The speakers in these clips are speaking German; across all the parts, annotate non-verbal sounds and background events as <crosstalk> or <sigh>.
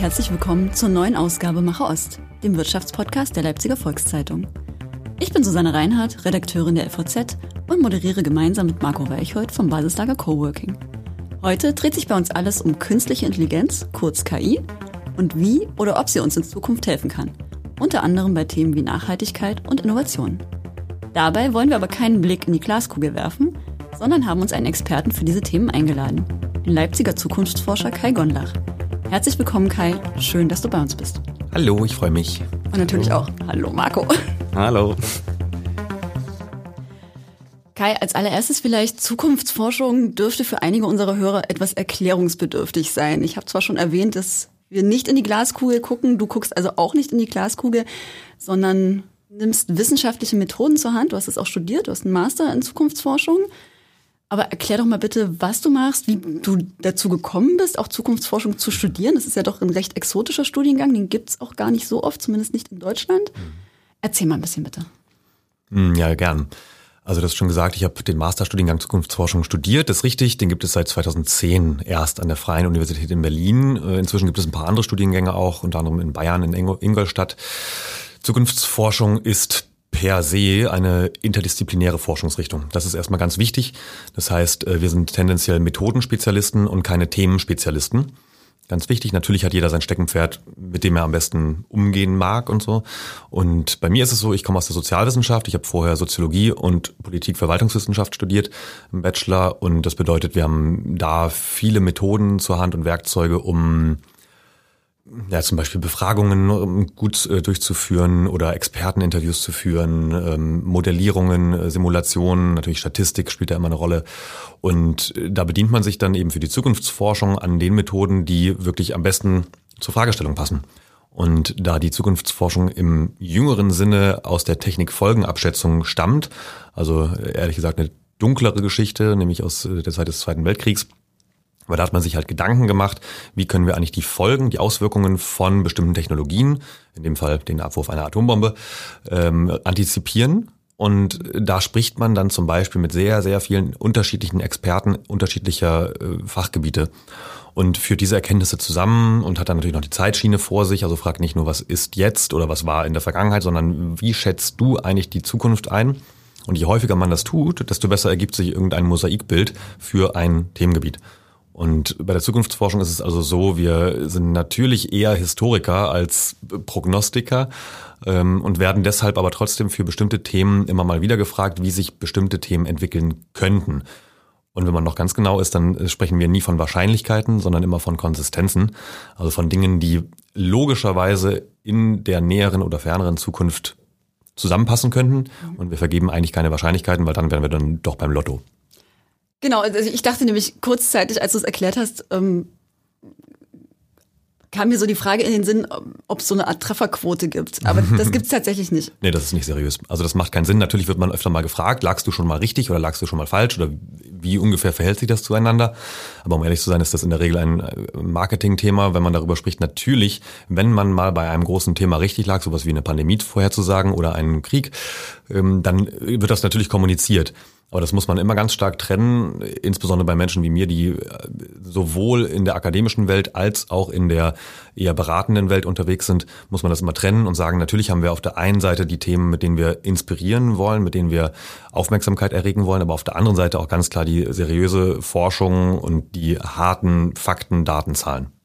herzlich willkommen zur neuen Ausgabe Macher Ost, dem Wirtschaftspodcast der Leipziger Volkszeitung. Ich bin Susanne Reinhardt, Redakteurin der FVZ und moderiere gemeinsam mit Marco Weichhold vom Basislager Coworking. Heute dreht sich bei uns alles um künstliche Intelligenz, kurz KI, und wie oder ob sie uns in Zukunft helfen kann. Unter anderem bei Themen wie Nachhaltigkeit und Innovation. Dabei wollen wir aber keinen Blick in die Glaskugel werfen, sondern haben uns einen Experten für diese Themen eingeladen, den Leipziger Zukunftsforscher Kai Gondlach. Herzlich willkommen, Kai. Schön, dass du bei uns bist. Hallo, ich freue mich. Und natürlich auch Hallo, Marco. Hallo. Kai, als allererstes vielleicht Zukunftsforschung dürfte für einige unserer Hörer etwas erklärungsbedürftig sein. Ich habe zwar schon erwähnt, dass wir nicht in die Glaskugel gucken, du guckst also auch nicht in die Glaskugel, sondern nimmst wissenschaftliche Methoden zur Hand. Du hast es auch studiert, du hast einen Master in Zukunftsforschung. Aber erklär doch mal bitte, was du machst, wie du dazu gekommen bist, auch Zukunftsforschung zu studieren. Das ist ja doch ein recht exotischer Studiengang, den gibt's auch gar nicht so oft, zumindest nicht in Deutschland. Erzähl mal ein bisschen bitte. Hm, ja, gern. Also das schon gesagt, ich habe den Masterstudiengang Zukunftsforschung studiert, das ist richtig. Den gibt es seit 2010 erst an der Freien Universität in Berlin. Äh, inzwischen gibt es ein paar andere Studiengänge auch, unter anderem in Bayern, in Ingolstadt. Zukunftsforschung ist per se eine interdisziplinäre Forschungsrichtung. Das ist erstmal ganz wichtig. Das heißt, äh, wir sind tendenziell Methodenspezialisten und keine Themenspezialisten. Ganz wichtig, natürlich hat jeder sein Steckenpferd, mit dem er am besten umgehen mag und so. Und bei mir ist es so, ich komme aus der Sozialwissenschaft, ich habe vorher Soziologie und Politik-Verwaltungswissenschaft studiert im Bachelor und das bedeutet, wir haben da viele Methoden zur Hand und Werkzeuge, um ja, zum Beispiel Befragungen gut äh, durchzuführen oder Experteninterviews zu führen, ähm, Modellierungen, äh, Simulationen, natürlich Statistik spielt da immer eine Rolle. Und äh, da bedient man sich dann eben für die Zukunftsforschung an den Methoden, die wirklich am besten zur Fragestellung passen. Und da die Zukunftsforschung im jüngeren Sinne aus der Technikfolgenabschätzung stammt, also ehrlich gesagt eine dunklere Geschichte, nämlich aus der Zeit des Zweiten Weltkriegs, weil da hat man sich halt Gedanken gemacht, wie können wir eigentlich die Folgen, die Auswirkungen von bestimmten Technologien, in dem Fall den Abwurf einer Atombombe, ähm, antizipieren. Und da spricht man dann zum Beispiel mit sehr, sehr vielen unterschiedlichen Experten unterschiedlicher äh, Fachgebiete und führt diese Erkenntnisse zusammen und hat dann natürlich noch die Zeitschiene vor sich. Also fragt nicht nur, was ist jetzt oder was war in der Vergangenheit, sondern wie schätzt du eigentlich die Zukunft ein? Und je häufiger man das tut, desto besser ergibt sich irgendein Mosaikbild für ein Themengebiet. Und bei der Zukunftsforschung ist es also so, wir sind natürlich eher Historiker als Prognostiker ähm, und werden deshalb aber trotzdem für bestimmte Themen immer mal wieder gefragt, wie sich bestimmte Themen entwickeln könnten. Und wenn man noch ganz genau ist, dann sprechen wir nie von Wahrscheinlichkeiten, sondern immer von Konsistenzen, also von Dingen, die logischerweise in der näheren oder ferneren Zukunft zusammenpassen könnten. Und wir vergeben eigentlich keine Wahrscheinlichkeiten, weil dann wären wir dann doch beim Lotto. Genau, also ich dachte nämlich kurzzeitig, als du es erklärt hast, ähm, kam mir so die Frage in den Sinn, ob es so eine Art Trefferquote gibt. Aber das <laughs> gibt es tatsächlich nicht. Nee, das ist nicht seriös. Also das macht keinen Sinn. Natürlich wird man öfter mal gefragt, lagst du schon mal richtig oder lagst du schon mal falsch oder wie ungefähr verhält sich das zueinander. Aber um ehrlich zu sein, ist das in der Regel ein äh, Marketingthema, wenn man darüber spricht. Natürlich, wenn man mal bei einem großen Thema richtig lag, sowas wie eine Pandemie vorherzusagen oder einen Krieg, ähm, dann wird das natürlich kommuniziert. Aber das muss man immer ganz stark trennen, insbesondere bei Menschen wie mir, die äh, sowohl in der akademischen Welt als auch in der eher beratenden Welt unterwegs sind, muss man das immer trennen und sagen, natürlich haben wir auf der einen Seite die Themen, mit denen wir inspirieren wollen, mit denen wir Aufmerksamkeit erregen wollen, aber auf der anderen Seite auch ganz klar die seriöse Forschung und die harten Fakten, Daten, Zahlen.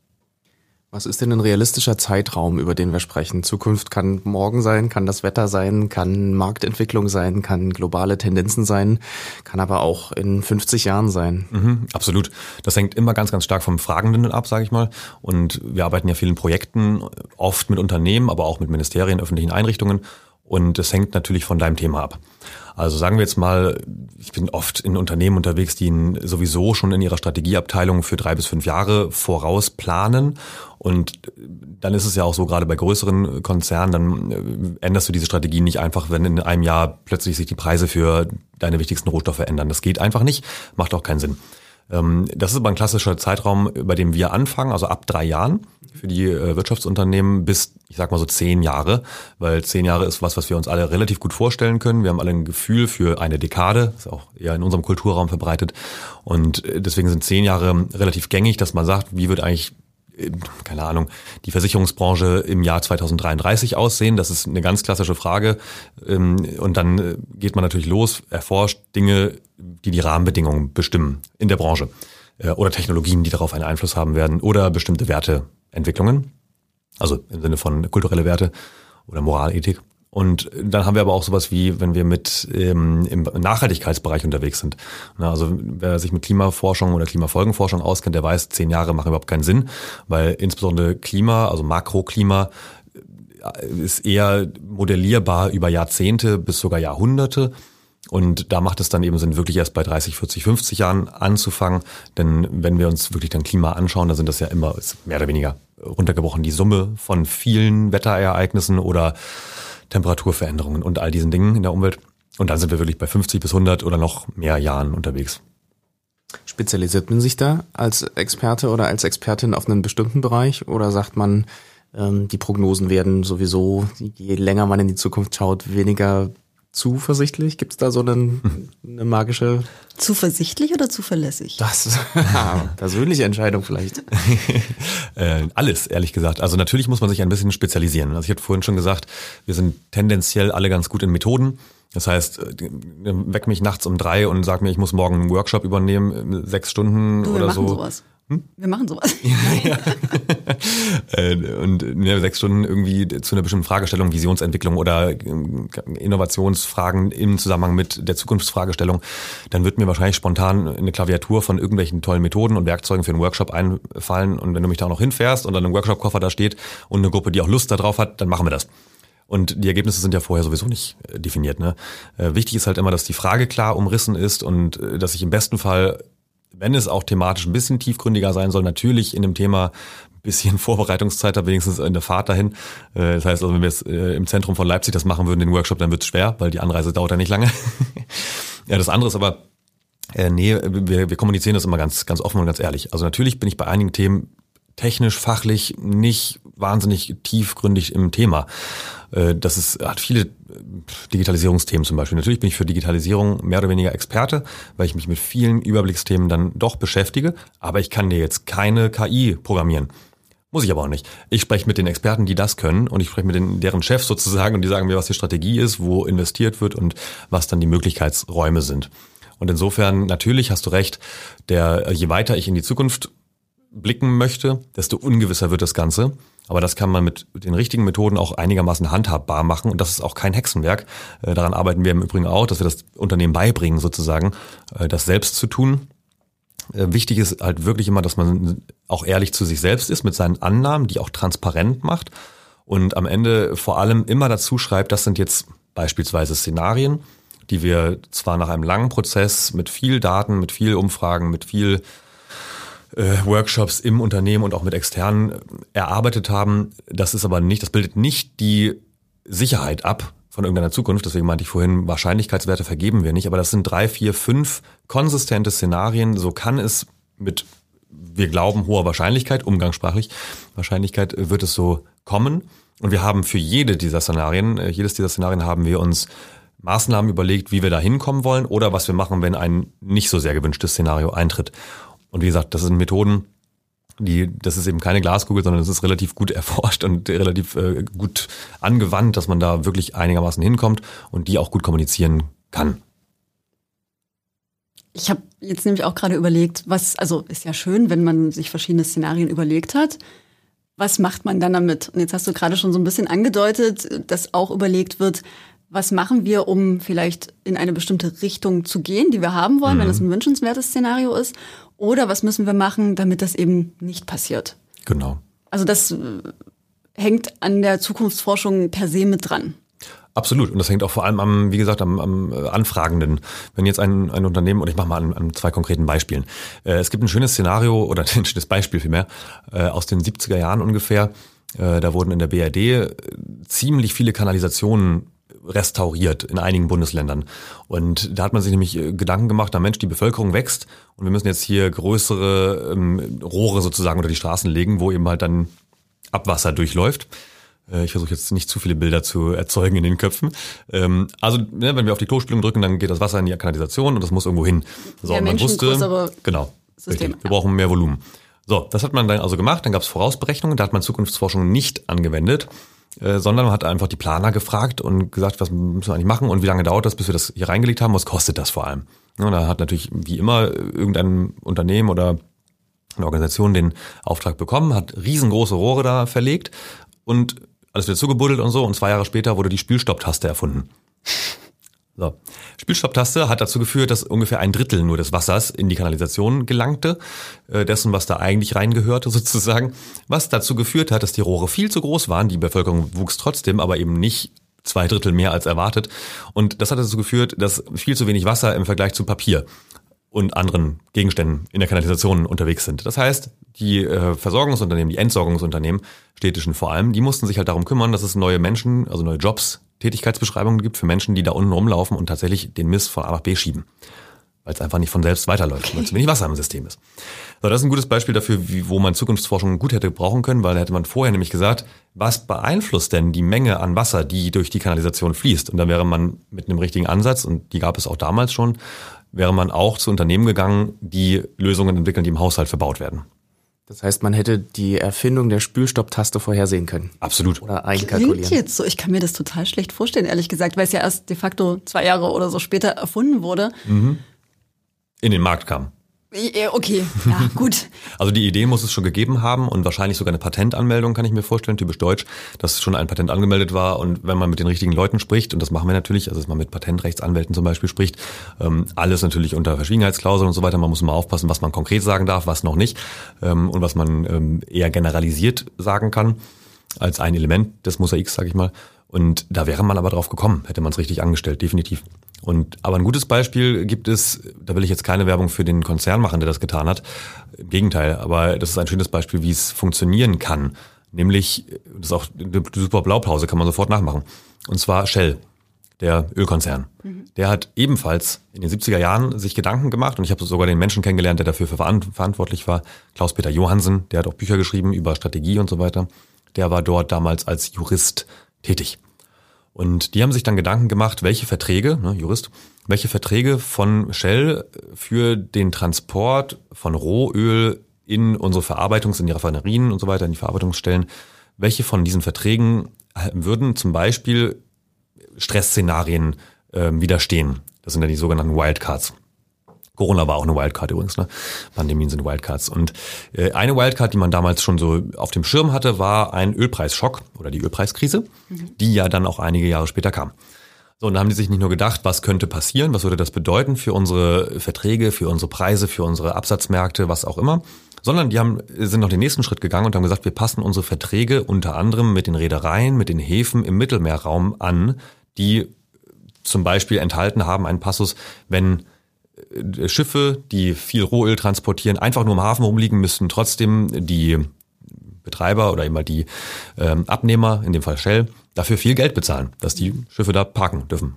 Was ist denn ein realistischer Zeitraum, über den wir sprechen? Zukunft kann morgen sein, kann das Wetter sein, kann Marktentwicklung sein, kann globale Tendenzen sein, kann aber auch in 50 Jahren sein. Mhm, absolut. Das hängt immer ganz, ganz stark vom Fragenden ab, sage ich mal. Und wir arbeiten ja vielen Projekten, oft mit Unternehmen, aber auch mit Ministerien, öffentlichen Einrichtungen. Und es hängt natürlich von deinem Thema ab. Also sagen wir jetzt mal, ich bin oft in Unternehmen unterwegs, die sowieso schon in ihrer Strategieabteilung für drei bis fünf Jahre voraus planen. Und dann ist es ja auch so, gerade bei größeren Konzernen, dann äh, änderst du diese Strategie nicht einfach, wenn in einem Jahr plötzlich sich die Preise für deine wichtigsten Rohstoffe ändern. Das geht einfach nicht, macht auch keinen Sinn. Ähm, das ist aber ein klassischer Zeitraum, bei dem wir anfangen, also ab drei Jahren für die äh, Wirtschaftsunternehmen bis, ich sag mal so zehn Jahre, weil zehn Jahre ist was, was wir uns alle relativ gut vorstellen können. Wir haben alle ein Gefühl für eine Dekade, ist auch eher in unserem Kulturraum verbreitet. Und äh, deswegen sind zehn Jahre relativ gängig, dass man sagt, wie wird eigentlich keine Ahnung, die Versicherungsbranche im Jahr 2033 aussehen? Das ist eine ganz klassische Frage. Ähm, und dann äh, geht man natürlich los, erforscht Dinge, die die Rahmenbedingungen bestimmen in der Branche äh, oder Technologien, die darauf einen Einfluss haben werden oder bestimmte Werteentwicklungen, also im Sinne von kulturelle Werte oder Moralethik. Und dann haben wir aber auch sowas wie, wenn wir mit ähm, im Nachhaltigkeitsbereich unterwegs sind. Na, also wer sich mit Klimaforschung oder Klimafolgenforschung auskennt, der weiß, zehn Jahre machen überhaupt keinen Sinn, weil insbesondere Klima, also Makroklima, äh, ist eher modellierbar über Jahrzehnte bis sogar Jahrhunderte. Und da macht es dann eben Sinn, wirklich erst bei 30, 40, 50 Jahren anzufangen. Denn wenn wir uns wirklich dann Klima anschauen, dann sind das ja immer mehr oder weniger runtergebrochen die Summe von vielen Wetterereignissen oder Temperaturveränderungen und all diesen Dingen in der Umwelt. Und dann sind wir wirklich bei 50 bis 100 oder noch mehr Jahren unterwegs. Spezialisiert man sich da als Experte oder als Expertin auf einen bestimmten Bereich oder sagt man, ähm, die Prognosen werden sowieso, je länger man in die Zukunft schaut, weniger zuversichtlich? Gibt es da so einen, eine magische... Zuversichtlich oder zuverlässig? Das <laughs> persönliche Entscheidung vielleicht. <laughs> äh, alles, ehrlich gesagt. Also natürlich muss man sich ein bisschen spezialisieren. Also ich hatte vorhin schon gesagt, wir sind tendenziell alle ganz gut in Methoden. Das heißt, äh, weck mich nachts um drei und sag mir, ich muss morgen einen Workshop übernehmen, sechs Stunden du, oder so. Sowas. Hm? Wir machen sowas. <laughs> ja. Äh, und ja, sechs Stunden irgendwie zu einer bestimmten Fragestellung, Visionsentwicklung oder ähm, Innovationsfragen im Zusammenhang mit der Zukunftsfragestellung, dann wird mir wahrscheinlich spontan eine Klaviatur von irgendwelchen tollen Methoden und Werkzeugen für einen Workshop einfallen. Und wenn du mich da auch noch hinfährst und dann ein Workshop-Koffer da steht und eine Gruppe, die auch Lust darauf hat, dann machen wir das. Und die Ergebnisse sind ja vorher sowieso nicht äh, definiert. Ne? wichtig ist halt immer, dass die Frage klar umrissen ist und dass ich im besten Fall wenn es auch thematisch ein bisschen tiefgründiger sein soll, natürlich in dem Thema ein bisschen <laughs> Vorbereitungszeit habe, wenigstens in der Fahrt dahin. Äh, das heißt, also wenn wir jetzt äh, im Zentrum von Leipzig das machen würden, den Workshop, dann wird es schwer, weil die Anreise dauert ja nicht lange. <laughs> ja, das andere ist aber, äh, nee, wir, wir kommunizieren das immer ganz, ganz offen und ganz ehrlich. Also natürlich bin ich bei einigen Themen technisch, fachlich nicht wahnsinnig tiefgründig im Thema. Äh, das ist, hat viele Digitalisierungsthemen zum Beispiel. Natürlich bin ich für Digitalisierung mehr oder weniger Experte, weil ich mich mit vielen Überblicksthemen dann doch beschäftige, aber ich kann dir jetzt keine KI programmieren. Muss ich aber auch nicht. Ich spreche mit den Experten, die das können und ich spreche mit den, deren Chefs sozusagen und die sagen mir, was die Strategie ist, wo investiert wird und was dann die Möglichkeitsräume sind. Und insofern, natürlich hast du recht, der, je weiter ich in die Zukunft blicken möchte, desto ungewisser wird das Ganze. Aber das kann man mit den richtigen Methoden auch einigermaßen handhabbar machen und das ist auch kein Hexenwerk. Äh, daran arbeiten wir im Übrigen auch, dass wir das Unternehmen beibringen, sozusagen, äh, das selbst zu tun. Äh, wichtig ist halt wirklich immer, dass man auch ehrlich zu sich selbst ist mit seinen Annahmen, die auch transparent macht und am Ende vor allem immer dazu schreibt, das sind jetzt beispielsweise Szenarien, die wir zwar nach einem langen Prozess mit viel Daten, mit viel Umfragen, mit viel Workshops im Unternehmen und auch mit externen äh, erarbeitet haben. Das ist aber nicht, das bildet nicht die Sicherheit ab von irgendeiner Zukunft. Deswegen meinte ich vorhin, Wahrscheinlichkeitswerte vergeben wir nicht. Aber das sind drei, vier, fünf konsistente Szenarien. So kann es mit, wir glauben, hoher Wahrscheinlichkeit, umgangssprachlich, Wahrscheinlichkeit wird es so kommen. Und wir haben für jede dieser Szenarien, äh, jedes dieser Szenarien haben wir uns Maßnahmen überlegt, wie wir da hinkommen wollen oder was wir machen, wenn ein nicht so sehr gewünschtes Szenario eintritt. Und wie gesagt, das sind Methoden, die, das ist eben keine Glaskugel, sondern es ist relativ gut <laughs> erforscht und relativ äh, gut angewandt, dass man da wirklich einigermaßen hinkommt und die auch gut kommunizieren kann. Ich habe jetzt nämlich auch gerade überlegt, was, also ist ja schön, wenn man sich verschiedene Szenarien überlegt hat. Was macht man dann damit? Und jetzt hast du gerade schon so ein bisschen angedeutet, dass auch überlegt wird, was machen wir, um vielleicht in eine bestimmte Richtung zu gehen, die wir haben wollen, mhm. wenn das ein wünschenswertes Szenario ist. Oder was müssen wir machen, damit das eben nicht passiert? Genau. Also das äh, hängt an der Zukunftsforschung per se mit dran. Absolut. Und das hängt auch vor allem am, wie gesagt, am, am äh, Anfragenden. Wenn jetzt ein, ein Unternehmen, und ich mache mal an, an zwei konkreten Beispielen. Äh, es gibt ein schönes Szenario <laughs> oder ein schönes Beispiel vielmehr äh, aus den 70er Jahren ungefähr. Äh, da wurden in der BRD äh, ziemlich viele Kanalisationen restauriert in einigen Bundesländern. Und da hat man sich nämlich äh, Gedanken gemacht, na Mensch, die Bevölkerung wächst und wir müssen jetzt hier größere ähm, Rohre sozusagen unter die Straßen legen, wo eben halt dann Abwasser durchläuft. Äh, ich versuche jetzt nicht zu viele Bilder zu erzeugen in den Köpfen. Ähm, also, ne, wenn wir auf die Klospülung drücken, dann geht das Wasser in die Kanalisation und das muss irgendwo hin. So, ja, man wusste, genau, System, richtig, wir brauchen mehr Volumen. So, das hat man dann also gemacht, dann gab es Vorausberechnungen, da hat man Zukunftsforschung nicht angewendet, äh, sondern man hat einfach die Planer gefragt und gesagt, was müssen wir eigentlich machen und wie lange dauert das, bis wir das hier reingelegt haben, was kostet das vor allem. Ja, da hat natürlich wie immer irgendein Unternehmen oder eine Organisation den Auftrag bekommen, hat riesengroße Rohre da verlegt und alles wird zugebuddelt und so und zwei Jahre später wurde die Spülstopptaste erfunden. So. Spielstopptaste hat dazu geführt, dass ungefähr ein Drittel nur des Wassers in die Kanalisation gelangte, äh, dessen, was da eigentlich reingehörte <laughs> sozusagen, was dazu geführt hat, dass die Rohre viel zu groß waren, die Bevölkerung wuchs trotzdem, aber eben nicht zwei Drittel mehr als erwartet. Und das hat dazu geführt, dass viel zu wenig Wasser im Vergleich zu Papier und anderen Gegenständen in der Kanalisation unterwegs sind. Das heißt, die äh, Versorgungsunternehmen, die Entsorgungsunternehmen, städtischen vor allem, die mussten sich halt darum kümmern, dass es neue Menschen, also neue Jobs Tätigkeitsbeschreibungen gibt für Menschen, die da unten rumlaufen und tatsächlich den Mist von A nach B schieben. Weil es einfach nicht von selbst weiterläuft, okay. weil zu wenig Wasser im System ist. So, das ist ein gutes Beispiel dafür, wie, wo man Zukunftsforschung gut hätte brauchen können, weil da hätte man vorher nämlich gesagt, was beeinflusst denn die Menge an Wasser, die durch die Kanalisation fließt? Und dann wäre man mit einem richtigen Ansatz, und die gab es auch damals schon, wäre man auch zu Unternehmen gegangen, die Lösungen entwickeln, die im Haushalt verbaut werden. Das heißt, man hätte die Erfindung der Spülstopptaste vorhersehen können. Absolut. Oder einkalkulieren. Klingt jetzt so. Ich kann mir das total schlecht vorstellen, ehrlich gesagt, weil es ja erst de facto zwei Jahre oder so später erfunden wurde. Mhm. In den Markt kam. Okay, ja, gut. <laughs> also die Idee muss es schon gegeben haben und wahrscheinlich sogar eine Patentanmeldung, kann ich mir vorstellen, typisch deutsch, dass schon ein Patent angemeldet war und wenn man mit den richtigen Leuten spricht, und das machen wir natürlich, also dass man mit Patentrechtsanwälten zum Beispiel spricht, ähm, alles natürlich unter Verschwiegenheitsklauseln und so weiter, man muss immer aufpassen, was man konkret sagen darf, was noch nicht ähm, und was man ähm, eher generalisiert sagen kann, als ein Element des Mosaiks, sage ich mal. Und da wäre man aber drauf gekommen, hätte man es richtig angestellt, definitiv. Und aber ein gutes Beispiel gibt es, da will ich jetzt keine Werbung für den Konzern machen, der das getan hat. Im Gegenteil, aber das ist ein schönes Beispiel, wie es funktionieren kann. Nämlich, das ist auch eine super Blaupause, kann man sofort nachmachen. Und zwar Shell, der Ölkonzern. Mhm. Der hat ebenfalls in den 70er Jahren sich Gedanken gemacht und ich habe sogar den Menschen kennengelernt, der dafür verantwortlich war. Klaus-Peter Johansen, der hat auch Bücher geschrieben über Strategie und so weiter. Der war dort damals als Jurist tätig. Und die haben sich dann Gedanken gemacht, welche Verträge, ne, Jurist, welche Verträge von Shell für den Transport von Rohöl in unsere Verarbeitungs-, in die Raffinerien und so weiter, in die Verarbeitungsstellen, welche von diesen Verträgen würden zum Beispiel Stressszenarien äh, widerstehen. Das sind ja die sogenannten Wildcards. Corona war auch eine Wildcard übrigens, ne? Pandemien sind Wildcards. Und äh, eine Wildcard, die man damals schon so auf dem Schirm hatte, war ein Ölpreisschock oder die Ölpreiskrise, mhm. die ja dann auch einige Jahre später kam. So, und da haben die sich nicht nur gedacht, was könnte passieren, was würde das bedeuten für unsere Verträge, für unsere Preise, für unsere Absatzmärkte, was auch immer, sondern die haben, sind noch den nächsten Schritt gegangen und haben gesagt, wir passen unsere Verträge unter anderem mit den Reedereien, mit den Häfen im Mittelmeerraum an, die zum Beispiel enthalten haben einen Passus, wenn Schiffe, die viel Rohöl transportieren, einfach nur im Hafen rumliegen, müssten trotzdem die Betreiber oder immer die ähm, Abnehmer, in dem Fall Shell, dafür viel Geld bezahlen, dass die Schiffe da parken dürfen.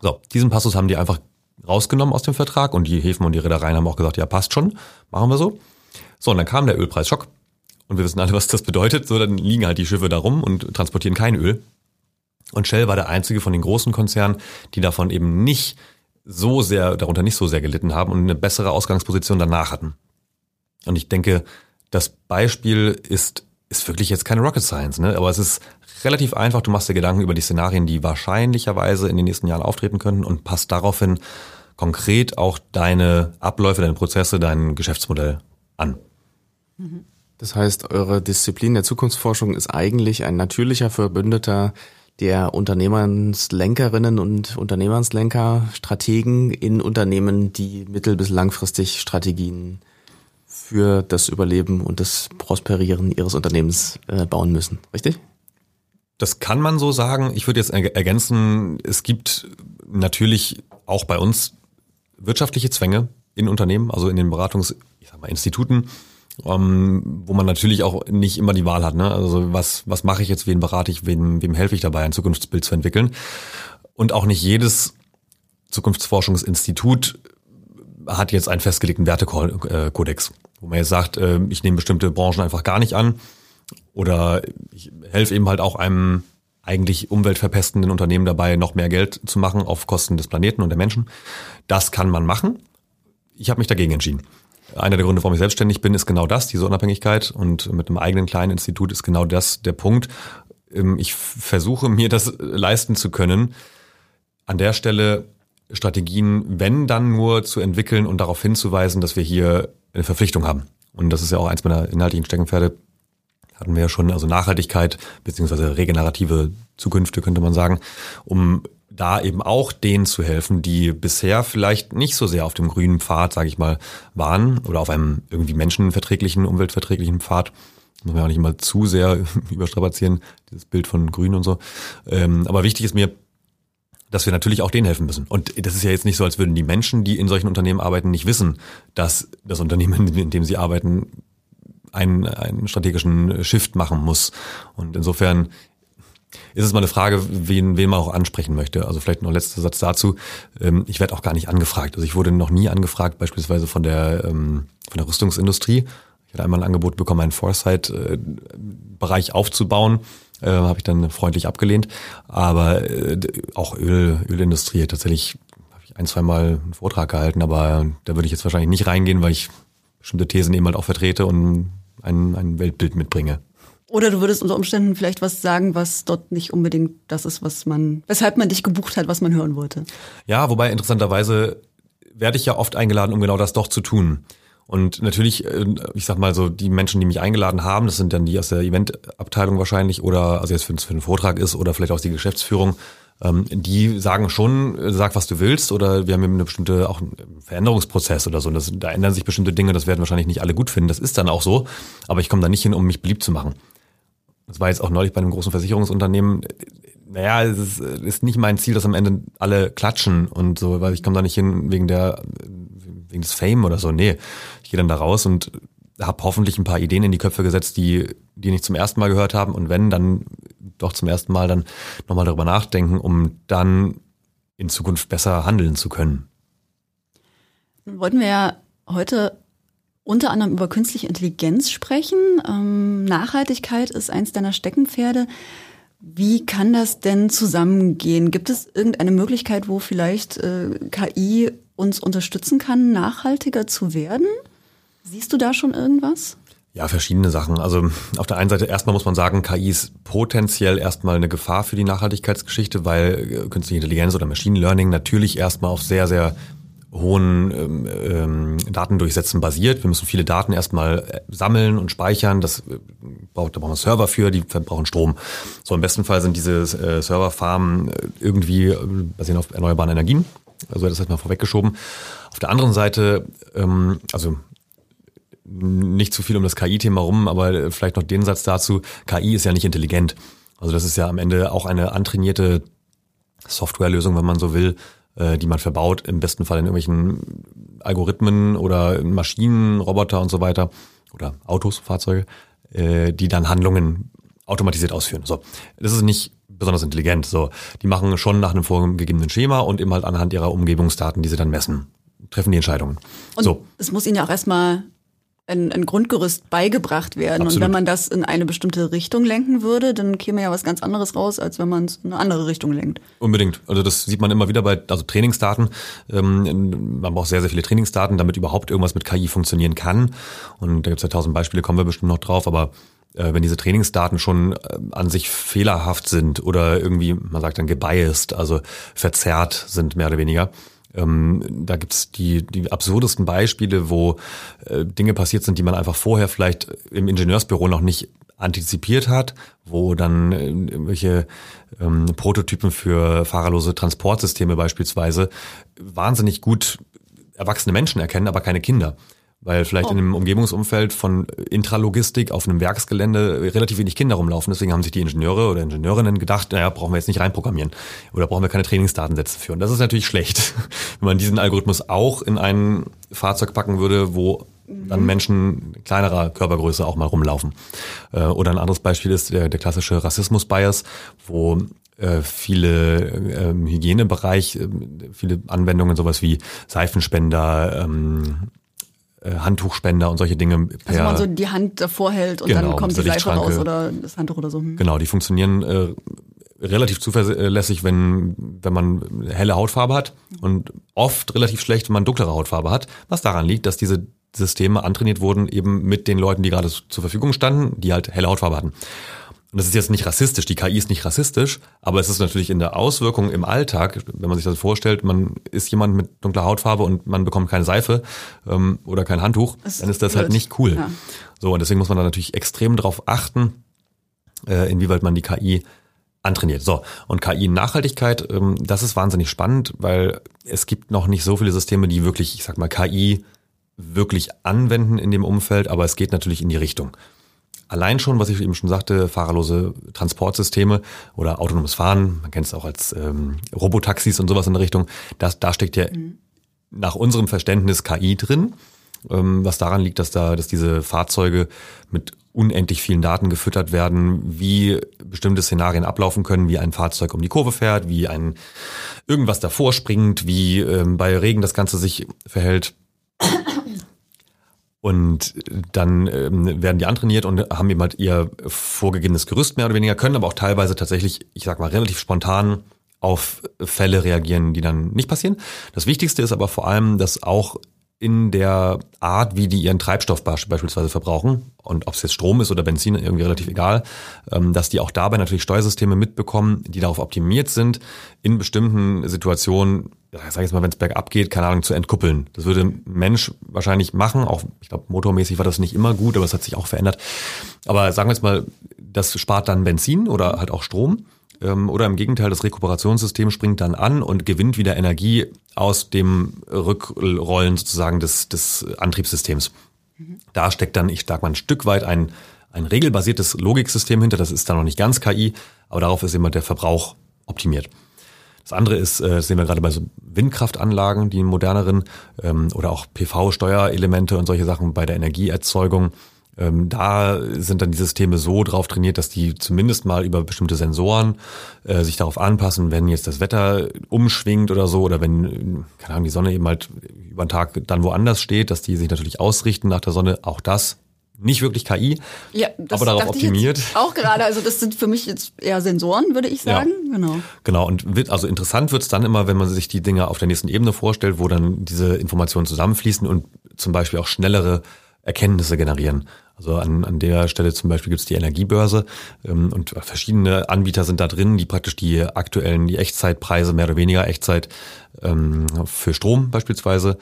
So, diesen Passus haben die einfach rausgenommen aus dem Vertrag und die Häfen und die Reedereien haben auch gesagt, ja, passt schon, machen wir so. So, und dann kam der Ölpreisschock und wir wissen alle, was das bedeutet. So, dann liegen halt die Schiffe da rum und transportieren kein Öl. Und Shell war der einzige von den großen Konzernen, die davon eben nicht so sehr, darunter nicht so sehr gelitten haben und eine bessere Ausgangsposition danach hatten. Und ich denke, das Beispiel ist, ist wirklich jetzt keine Rocket Science, ne? aber es ist relativ einfach. Du machst dir Gedanken über die Szenarien, die wahrscheinlicherweise in den nächsten Jahren auftreten könnten und passt daraufhin konkret auch deine Abläufe, deine Prozesse, dein Geschäftsmodell an. Das heißt, eure Disziplin der Zukunftsforschung ist eigentlich ein natürlicher Verbündeter der Unternehmenslenkerinnen und Unternehmenslenker, Strategen in Unternehmen, die mittel- bis langfristig Strategien für das Überleben und das Prosperieren ihres Unternehmens äh, bauen müssen. Richtig? Das kann man so sagen. Ich würde jetzt ergänzen, es gibt natürlich auch bei uns wirtschaftliche Zwänge in Unternehmen, also in den Beratungs, ich sag mal, Instituten, ähm, wo man natürlich auch nicht immer die Wahl hat. Ne? Also was, was mache ich jetzt, wen berate ich, wem, wem helfe ich dabei, ein Zukunftsbild zu entwickeln. Und auch nicht jedes Zukunftsforschungsinstitut hat jetzt einen festgelegten Wertekodex, wo man jetzt sagt, äh, ich nehme bestimmte Branchen einfach gar nicht an oder ich helfe eben halt auch einem eigentlich umweltverpestenden Unternehmen dabei, noch mehr Geld zu machen auf Kosten des Planeten und der Menschen. Das kann man machen. Ich habe mich dagegen entschieden. Einer der Gründe, warum ich selbstständig bin, ist genau das, diese Unabhängigkeit. Und mit einem eigenen kleinen Institut ist genau das der Punkt. Ähm, ich versuche mir das leisten zu können, an der Stelle Strategien, wenn dann nur zu entwickeln und darauf hinzuweisen, dass wir hier eine Verpflichtung haben. Und das ist ja auch eins meiner inhaltlichen Steckenpferde. Hatten wir ja schon, also Nachhaltigkeit beziehungsweise regenerative Zukünfte könnte man sagen, um da eben auch denen zu helfen, die bisher vielleicht nicht so sehr auf dem grünen Pfad, sage ich mal, waren oder auf einem irgendwie menschenverträglichen, umweltverträglichen Pfad. Muss man ja auch nicht mal zu sehr <laughs> überstrapazieren, dieses Bild von Grün und so. Ähm, aber wichtig ist mir, dass wir natürlich auch denen helfen müssen. Und das ist ja jetzt nicht so, als würden die Menschen, die in solchen Unternehmen arbeiten, nicht wissen, dass das Unternehmen, <laughs> in dem sie arbeiten, einen, einen strategischen Shift machen muss. Und insofern ist es mal eine Frage, wen, wen man auch ansprechen möchte. Also vielleicht noch ein letzter Satz dazu. Ähm, ich werde auch gar nicht angefragt. Also ich wurde noch nie angefragt, beispielsweise von der, ähm, von der Rüstungsindustrie. Ich hatte einmal ein Angebot bekommen, einen Foresight-Bereich aufzubauen äh, habe ich dann freundlich abgelehnt. Aber äh, auch Öl, Ölindustrie tatsächlich habe ich ein, zwei Mal einen Vortrag gehalten, aber da würde ich jetzt wahrscheinlich nicht reingehen, weil ich bestimmte Thesen eben halt auch vertrete und ein, ein Weltbild mitbringe. Oder du würdest unter Umständen vielleicht was sagen, was dort nicht unbedingt das ist, was man, weshalb man dich gebucht hat, was man hören wollte. Ja, wobei interessanterweise werde ich ja oft eingeladen, um genau das doch zu tun. Und natürlich, äh, ich sag mal so, die Menschen, die mich eingeladen haben, das sind dann die aus der Eventabteilung wahrscheinlich oder, also jetzt für, für einen Vortrag ist oder vielleicht auch die Geschäftsführung, ähm, die sagen schon, äh, sag, was du willst oder wir haben eben eine bestimmte, auch einen Veränderungsprozess oder so. Das, da ändern sich bestimmte Dinge, das werden wahrscheinlich nicht alle gut finden. Das ist dann auch so, aber ich komme da nicht hin, um mich beliebt zu machen. Das war jetzt auch neulich bei einem großen Versicherungsunternehmen. Naja, es ist, ist nicht mein Ziel, dass am Ende alle klatschen und so, weil ich komme da nicht hin wegen der wegen des Fame oder so. Nee, ich gehe dann da raus und habe hoffentlich ein paar Ideen in die Köpfe gesetzt, die die nicht zum ersten Mal gehört haben und wenn dann doch zum ersten Mal dann nochmal darüber nachdenken, um dann in Zukunft besser handeln zu können. Wollten wir ja heute unter anderem über künstliche Intelligenz sprechen. Ähm, Nachhaltigkeit ist eins deiner Steckenpferde. Wie kann das denn zusammengehen? Gibt es irgendeine Möglichkeit, wo vielleicht äh, KI uns unterstützen kann, nachhaltiger zu werden? Siehst du da schon irgendwas? Ja, verschiedene Sachen. Also auf der einen Seite erstmal muss man sagen, KI ist potenziell erstmal eine Gefahr für die Nachhaltigkeitsgeschichte, weil äh, künstliche Intelligenz oder Machine Learning natürlich erstmal auf sehr, sehr hohen ähm, ähm, Datendurchsätzen basiert. Wir müssen viele Daten erstmal äh, sammeln und speichern. Das äh, braucht, da brauchen wir Server für, die verbrauchen Strom. So im besten Fall sind diese äh, Serverfarmen irgendwie äh, basieren auf erneuerbaren Energien. Also das hat man vorweggeschoben. Auf der anderen Seite, ähm, also nicht zu viel um das KI-Thema rum, aber vielleicht noch den Satz dazu, KI ist ja nicht intelligent. Also das ist ja am Ende auch eine antrainierte Softwarelösung, wenn man so will, äh, die man verbaut, im besten Fall in irgendwelchen Algorithmen oder Maschinen, Roboter und so weiter oder Autos, Fahrzeuge, äh, die dann Handlungen automatisiert ausführen. So, das ist nicht besonders intelligent. So, die machen schon nach einem vorgegebenen Schema und eben halt anhand ihrer Umgebungsdaten, die sie dann messen, treffen die Entscheidungen. Und so. es muss ihnen ja auch erstmal ein, ein Grundgerüst beigebracht werden. Absolut. Und wenn man das in eine bestimmte Richtung lenken würde, dann käme ja was ganz anderes raus, als wenn man es in eine andere Richtung lenkt. Unbedingt. Also das sieht man immer wieder bei also Trainingsdaten. Ähm, man braucht sehr, sehr viele Trainingsdaten, damit überhaupt irgendwas mit KI funktionieren kann. Und da gibt es ja tausend Beispiele, kommen wir bestimmt noch drauf, aber äh, wenn diese Trainingsdaten schon äh, an sich fehlerhaft sind oder irgendwie, man sagt dann gebiased, also verzerrt sind mehr oder weniger, ähm, da gibt's die, die absurdesten Beispiele, wo äh, Dinge passiert sind, die man einfach vorher vielleicht im Ingenieursbüro noch nicht antizipiert hat, wo dann äh, irgendwelche ähm, Prototypen für fahrerlose Transportsysteme beispielsweise wahnsinnig gut erwachsene Menschen erkennen, aber keine Kinder weil vielleicht oh. in einem Umgebungsumfeld von Intralogistik auf einem Werksgelände relativ wenig Kinder rumlaufen. Deswegen haben sich die Ingenieure oder Ingenieurinnen gedacht, naja, brauchen wir jetzt nicht reinprogrammieren oder brauchen wir keine Trainingsdatensätze für. Und das ist natürlich schlecht, <laughs> wenn man diesen Algorithmus auch in ein Fahrzeug packen würde, wo dann mhm. Menschen kleinerer Körpergröße auch mal rumlaufen. Äh, oder ein anderes Beispiel ist der, der klassische Rassismus-Bias, wo äh, viele ähm, Hygienebereich, äh, viele Anwendungen, sowas wie Seifenspender, ähm, äh, Handtuchspender und solche Dinge. Per, also man so die Hand davor hält und genau, dann kommt die Seife raus oder das Handtuch oder so. Hm. Genau, die funktionieren äh, relativ zuverlässig, wenn, wenn man helle Hautfarbe hat und oft relativ schlecht, wenn man dunklere Hautfarbe hat, was daran liegt, dass diese Systeme antrainiert wurden, eben mit den Leuten, die gerade zur Verfügung standen, die halt helle Hautfarbe hatten. Und das ist jetzt nicht rassistisch, die KI ist nicht rassistisch, aber es ist natürlich in der Auswirkung im Alltag, wenn man sich das vorstellt, man ist jemand mit dunkler Hautfarbe und man bekommt keine Seife ähm, oder kein Handtuch, das dann ist das halt blöd. halt nicht cool. Ja. So, und deswegen muss man da natürlich extrem drauf achten, äh, inwieweit man die KI antrainiert. So, und KI-Nachhaltigkeit, ähm, das ist wahnsinnig spannend, weil es gibt noch nicht so viele Systeme, die wirklich, ich sag mal, KI wirklich anwenden in dem Umfeld, aber es geht natürlich in die Richtung. Allein schon, was ich eben schon sagte, fahrerlose Transportsysteme oder autonomes Fahren, man kennt es auch als ähm, Robotaxis und sowas in der Richtung, das, da steckt ja mhm. nach unserem Verständnis KI drin, ähm, was daran liegt, dass da, dass diese Fahrzeuge mit unendlich vielen Daten gefüttert werden, wie bestimmte Szenarien ablaufen können, wie ein Fahrzeug um die Kurve fährt, wie ein irgendwas davor springt, wie ähm, bei Regen das Ganze sich verhält. Und dann ähm, werden die antrainiert und haben eben halt ihr vorgegebenes Gerüst mehr oder weniger, können aber auch teilweise tatsächlich, ich sag mal, relativ spontan auf Fälle reagieren, die dann nicht passieren. Das Wichtigste ist aber vor allem, dass auch in der Art, wie die ihren Treibstoff beispielsweise verbrauchen und ob es jetzt Strom ist oder Benzin, irgendwie relativ egal, ähm, dass die auch dabei natürlich Steuersysteme mitbekommen, die darauf optimiert sind, in bestimmten Situationen, sag ich jetzt mal, wenn es bergab geht, keine Ahnung, zu entkuppeln. Das würde ein Mensch wahrscheinlich machen, auch ich glaube, motormäßig war das nicht immer gut, aber es hat sich auch verändert. Aber sagen wir jetzt mal, das spart dann Benzin oder halt auch Strom ähm, oder im Gegenteil, das Rekuperationssystem springt dann an und gewinnt wieder Energie aus dem Rückrollen sozusagen des, des Antriebssystems. Mhm. Da steckt dann, ich sag mal, ein Stück weit ein, ein regelbasiertes Logiksystem hinter. Das ist dann noch nicht ganz KI, aber darauf ist immer der Verbrauch optimiert. Das andere ist, äh, das sehen wir gerade bei so Windkraftanlagen, die moderneren, ähm, oder auch PV-Steuerelemente und solche Sachen bei der Energieerzeugung. Ähm, da sind dann die Systeme so drauf trainiert, dass die zumindest mal über bestimmte Sensoren äh, sich darauf anpassen, wenn jetzt das Wetter umschwingt oder so, oder wenn, keine Ahnung, die Sonne eben halt über den Tag dann woanders steht, dass die sich natürlich ausrichten nach der Sonne. Auch das nicht wirklich KI, ja, aber darauf optimiert. auch gerade, also das sind für mich jetzt eher Sensoren, würde ich sagen. Ja, genau. Genau, und wird, also interessant wird es dann immer, wenn man sich die Dinge auf der nächsten Ebene vorstellt, wo dann diese Informationen zusammenfließen und zum Beispiel auch schnellere Erkenntnisse generieren. Also an, an der Stelle zum Beispiel gibt es die Energiebörse ähm, und verschiedene Anbieter sind da drin, die praktisch die aktuellen, die Echtzeitpreise, mehr oder weniger Echtzeit ähm, für Strom beispielsweise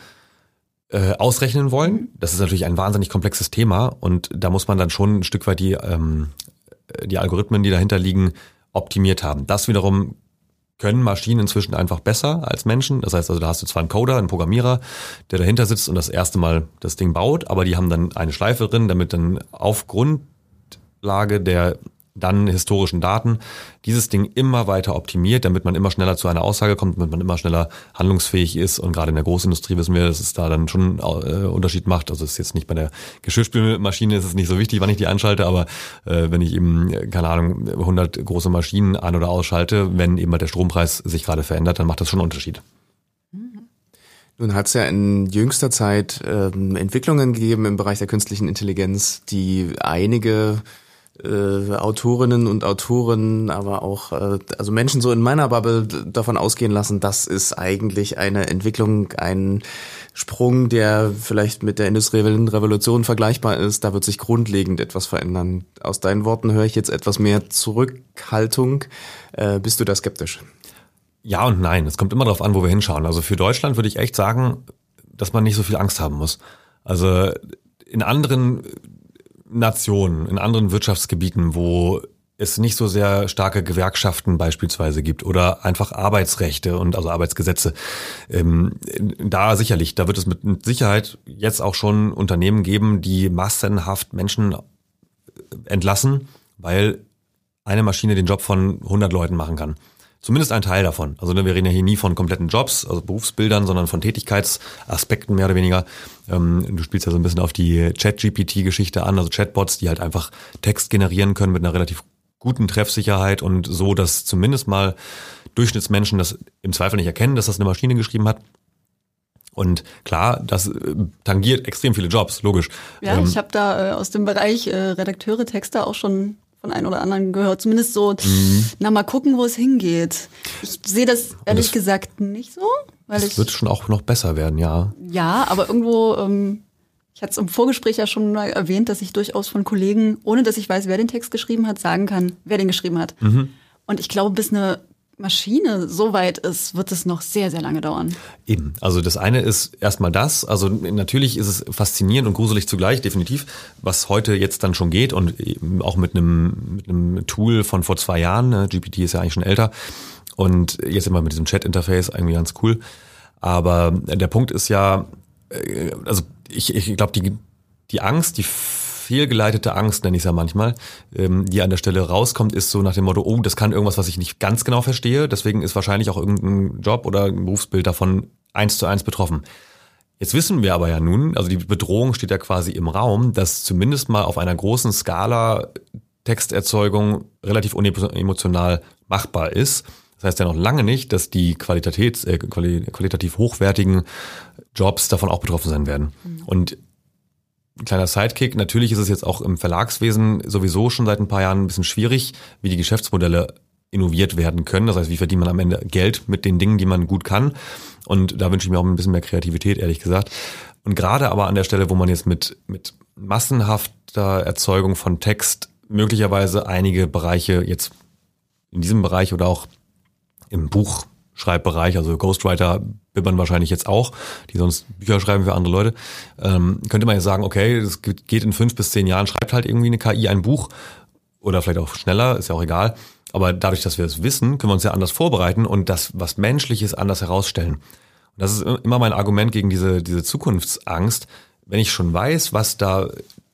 äh, ausrechnen wollen. Das ist natürlich ein wahnsinnig komplexes Thema und da muss man dann schon ein Stück weit die, ähm, die Algorithmen, die dahinter liegen, optimiert haben. Das wiederum können Maschinen inzwischen einfach besser als Menschen. Das heißt also, da hast du zwar einen Coder, einen Programmierer, der dahinter sitzt und das erste Mal das Ding baut, aber die haben dann eine Schleife drin, damit dann auf Grundlage der dann historischen Daten dieses Ding immer weiter optimiert, damit man immer schneller zu einer Aussage kommt, damit man immer schneller handlungsfähig ist. Und gerade in der Großindustrie wissen wir, dass es da dann schon äh, Unterschied macht. Also es ist jetzt nicht bei der Geschirrspülmaschine ist es nicht so wichtig, wann ich die anschalte, aber äh, wenn ich eben, keine Ahnung, 100 große Maschinen an- oder ausschalte, wenn eben der Strompreis sich gerade verändert, dann macht das schon einen Unterschied. Nun hat es ja in jüngster Zeit ähm, Entwicklungen gegeben im Bereich der künstlichen Intelligenz, die einige äh, Autorinnen und Autoren, aber auch äh, also Menschen so in meiner Bubble davon ausgehen lassen, das ist eigentlich eine Entwicklung, ein Sprung, der vielleicht mit der industriellen Revolution vergleichbar ist. Da wird sich grundlegend etwas verändern. Aus deinen Worten höre ich jetzt etwas mehr Zurückhaltung. Äh, bist du da skeptisch? Ja und nein. Es kommt immer darauf an, wo wir hinschauen. Also für Deutschland würde ich echt sagen, dass man nicht so viel Angst haben muss. Also in anderen Nationen, in anderen Wirtschaftsgebieten, wo es nicht so sehr starke Gewerkschaften beispielsweise gibt oder einfach Arbeitsrechte und also Arbeitsgesetze. Ähm, da sicherlich, da wird es mit Sicherheit jetzt auch schon Unternehmen geben, die massenhaft Menschen entlassen, weil eine Maschine den Job von 100 Leuten machen kann. Zumindest ein Teil davon. Also ne, wir reden ja hier nie von kompletten Jobs, also Berufsbildern, sondern von Tätigkeitsaspekten mehr oder weniger. Ähm, du spielst ja so ein bisschen auf die Chat-GPT-Geschichte an, also Chatbots, die halt einfach Text generieren können mit einer relativ guten Treffsicherheit und so, dass zumindest mal Durchschnittsmenschen das im Zweifel nicht erkennen, dass das eine Maschine geschrieben hat. Und klar, das äh, tangiert extrem viele Jobs, logisch. Ja, ähm, ich habe da äh, aus dem Bereich äh, Redakteure, Texter auch schon von einem oder anderen gehört. Zumindest so, mhm. na mal gucken, wo es hingeht. Ich sehe das ehrlich das, gesagt nicht so. Weil es wird schon auch noch besser werden, ja. Ja, aber irgendwo ähm, Ich hatte es im Vorgespräch ja schon mal erwähnt, dass ich durchaus von Kollegen, ohne dass ich weiß, wer den Text geschrieben hat, sagen kann, wer den geschrieben hat. Mhm. Und ich glaube, bis eine Maschine so weit ist, wird es noch sehr, sehr lange dauern. Eben. Also das eine ist erstmal das. Also natürlich ist es faszinierend und gruselig zugleich, definitiv, was heute jetzt dann schon geht und auch mit einem, mit einem Tool von vor zwei Jahren. Ne? GPT ist ja eigentlich schon älter. Und jetzt immer mit diesem Chat-Interface, irgendwie ganz cool. Aber der Punkt ist ja, äh, also ich, ich glaube, die, die Angst, die fehlgeleitete Angst, nenne ich es ja manchmal, ähm, die an der Stelle rauskommt, ist so nach dem Motto, oh, das kann irgendwas, was ich nicht ganz genau verstehe. Deswegen ist wahrscheinlich auch irgendein Job oder ein Berufsbild davon eins zu eins betroffen. Jetzt wissen wir aber ja nun, also die Bedrohung steht ja quasi im Raum, dass zumindest mal auf einer großen Skala Texterzeugung relativ unemotional machbar ist. Das heißt ja noch lange nicht, dass die Qualitäts, äh, qualitativ hochwertigen Jobs davon auch betroffen sein werden. Mhm. Und kleiner Sidekick, natürlich ist es jetzt auch im Verlagswesen sowieso schon seit ein paar Jahren ein bisschen schwierig, wie die Geschäftsmodelle innoviert werden können. Das heißt, wie verdient man am Ende Geld mit den Dingen, die man gut kann. Und da wünsche ich mir auch ein bisschen mehr Kreativität, ehrlich gesagt. Und gerade aber an der Stelle, wo man jetzt mit, mit massenhafter Erzeugung von Text möglicherweise einige Bereiche jetzt in diesem Bereich oder auch im Buch Schreibbereich, also Ghostwriter bibbern wahrscheinlich jetzt auch, die sonst Bücher schreiben für andere Leute, ähm, könnte man jetzt sagen, okay, das geht in fünf bis zehn Jahren, schreibt halt irgendwie eine KI ein Buch oder vielleicht auch schneller, ist ja auch egal. Aber dadurch, dass wir es wissen, können wir uns ja anders vorbereiten und das, was Menschliches, anders herausstellen. Und das ist immer mein Argument gegen diese, diese Zukunftsangst. Wenn ich schon weiß, was da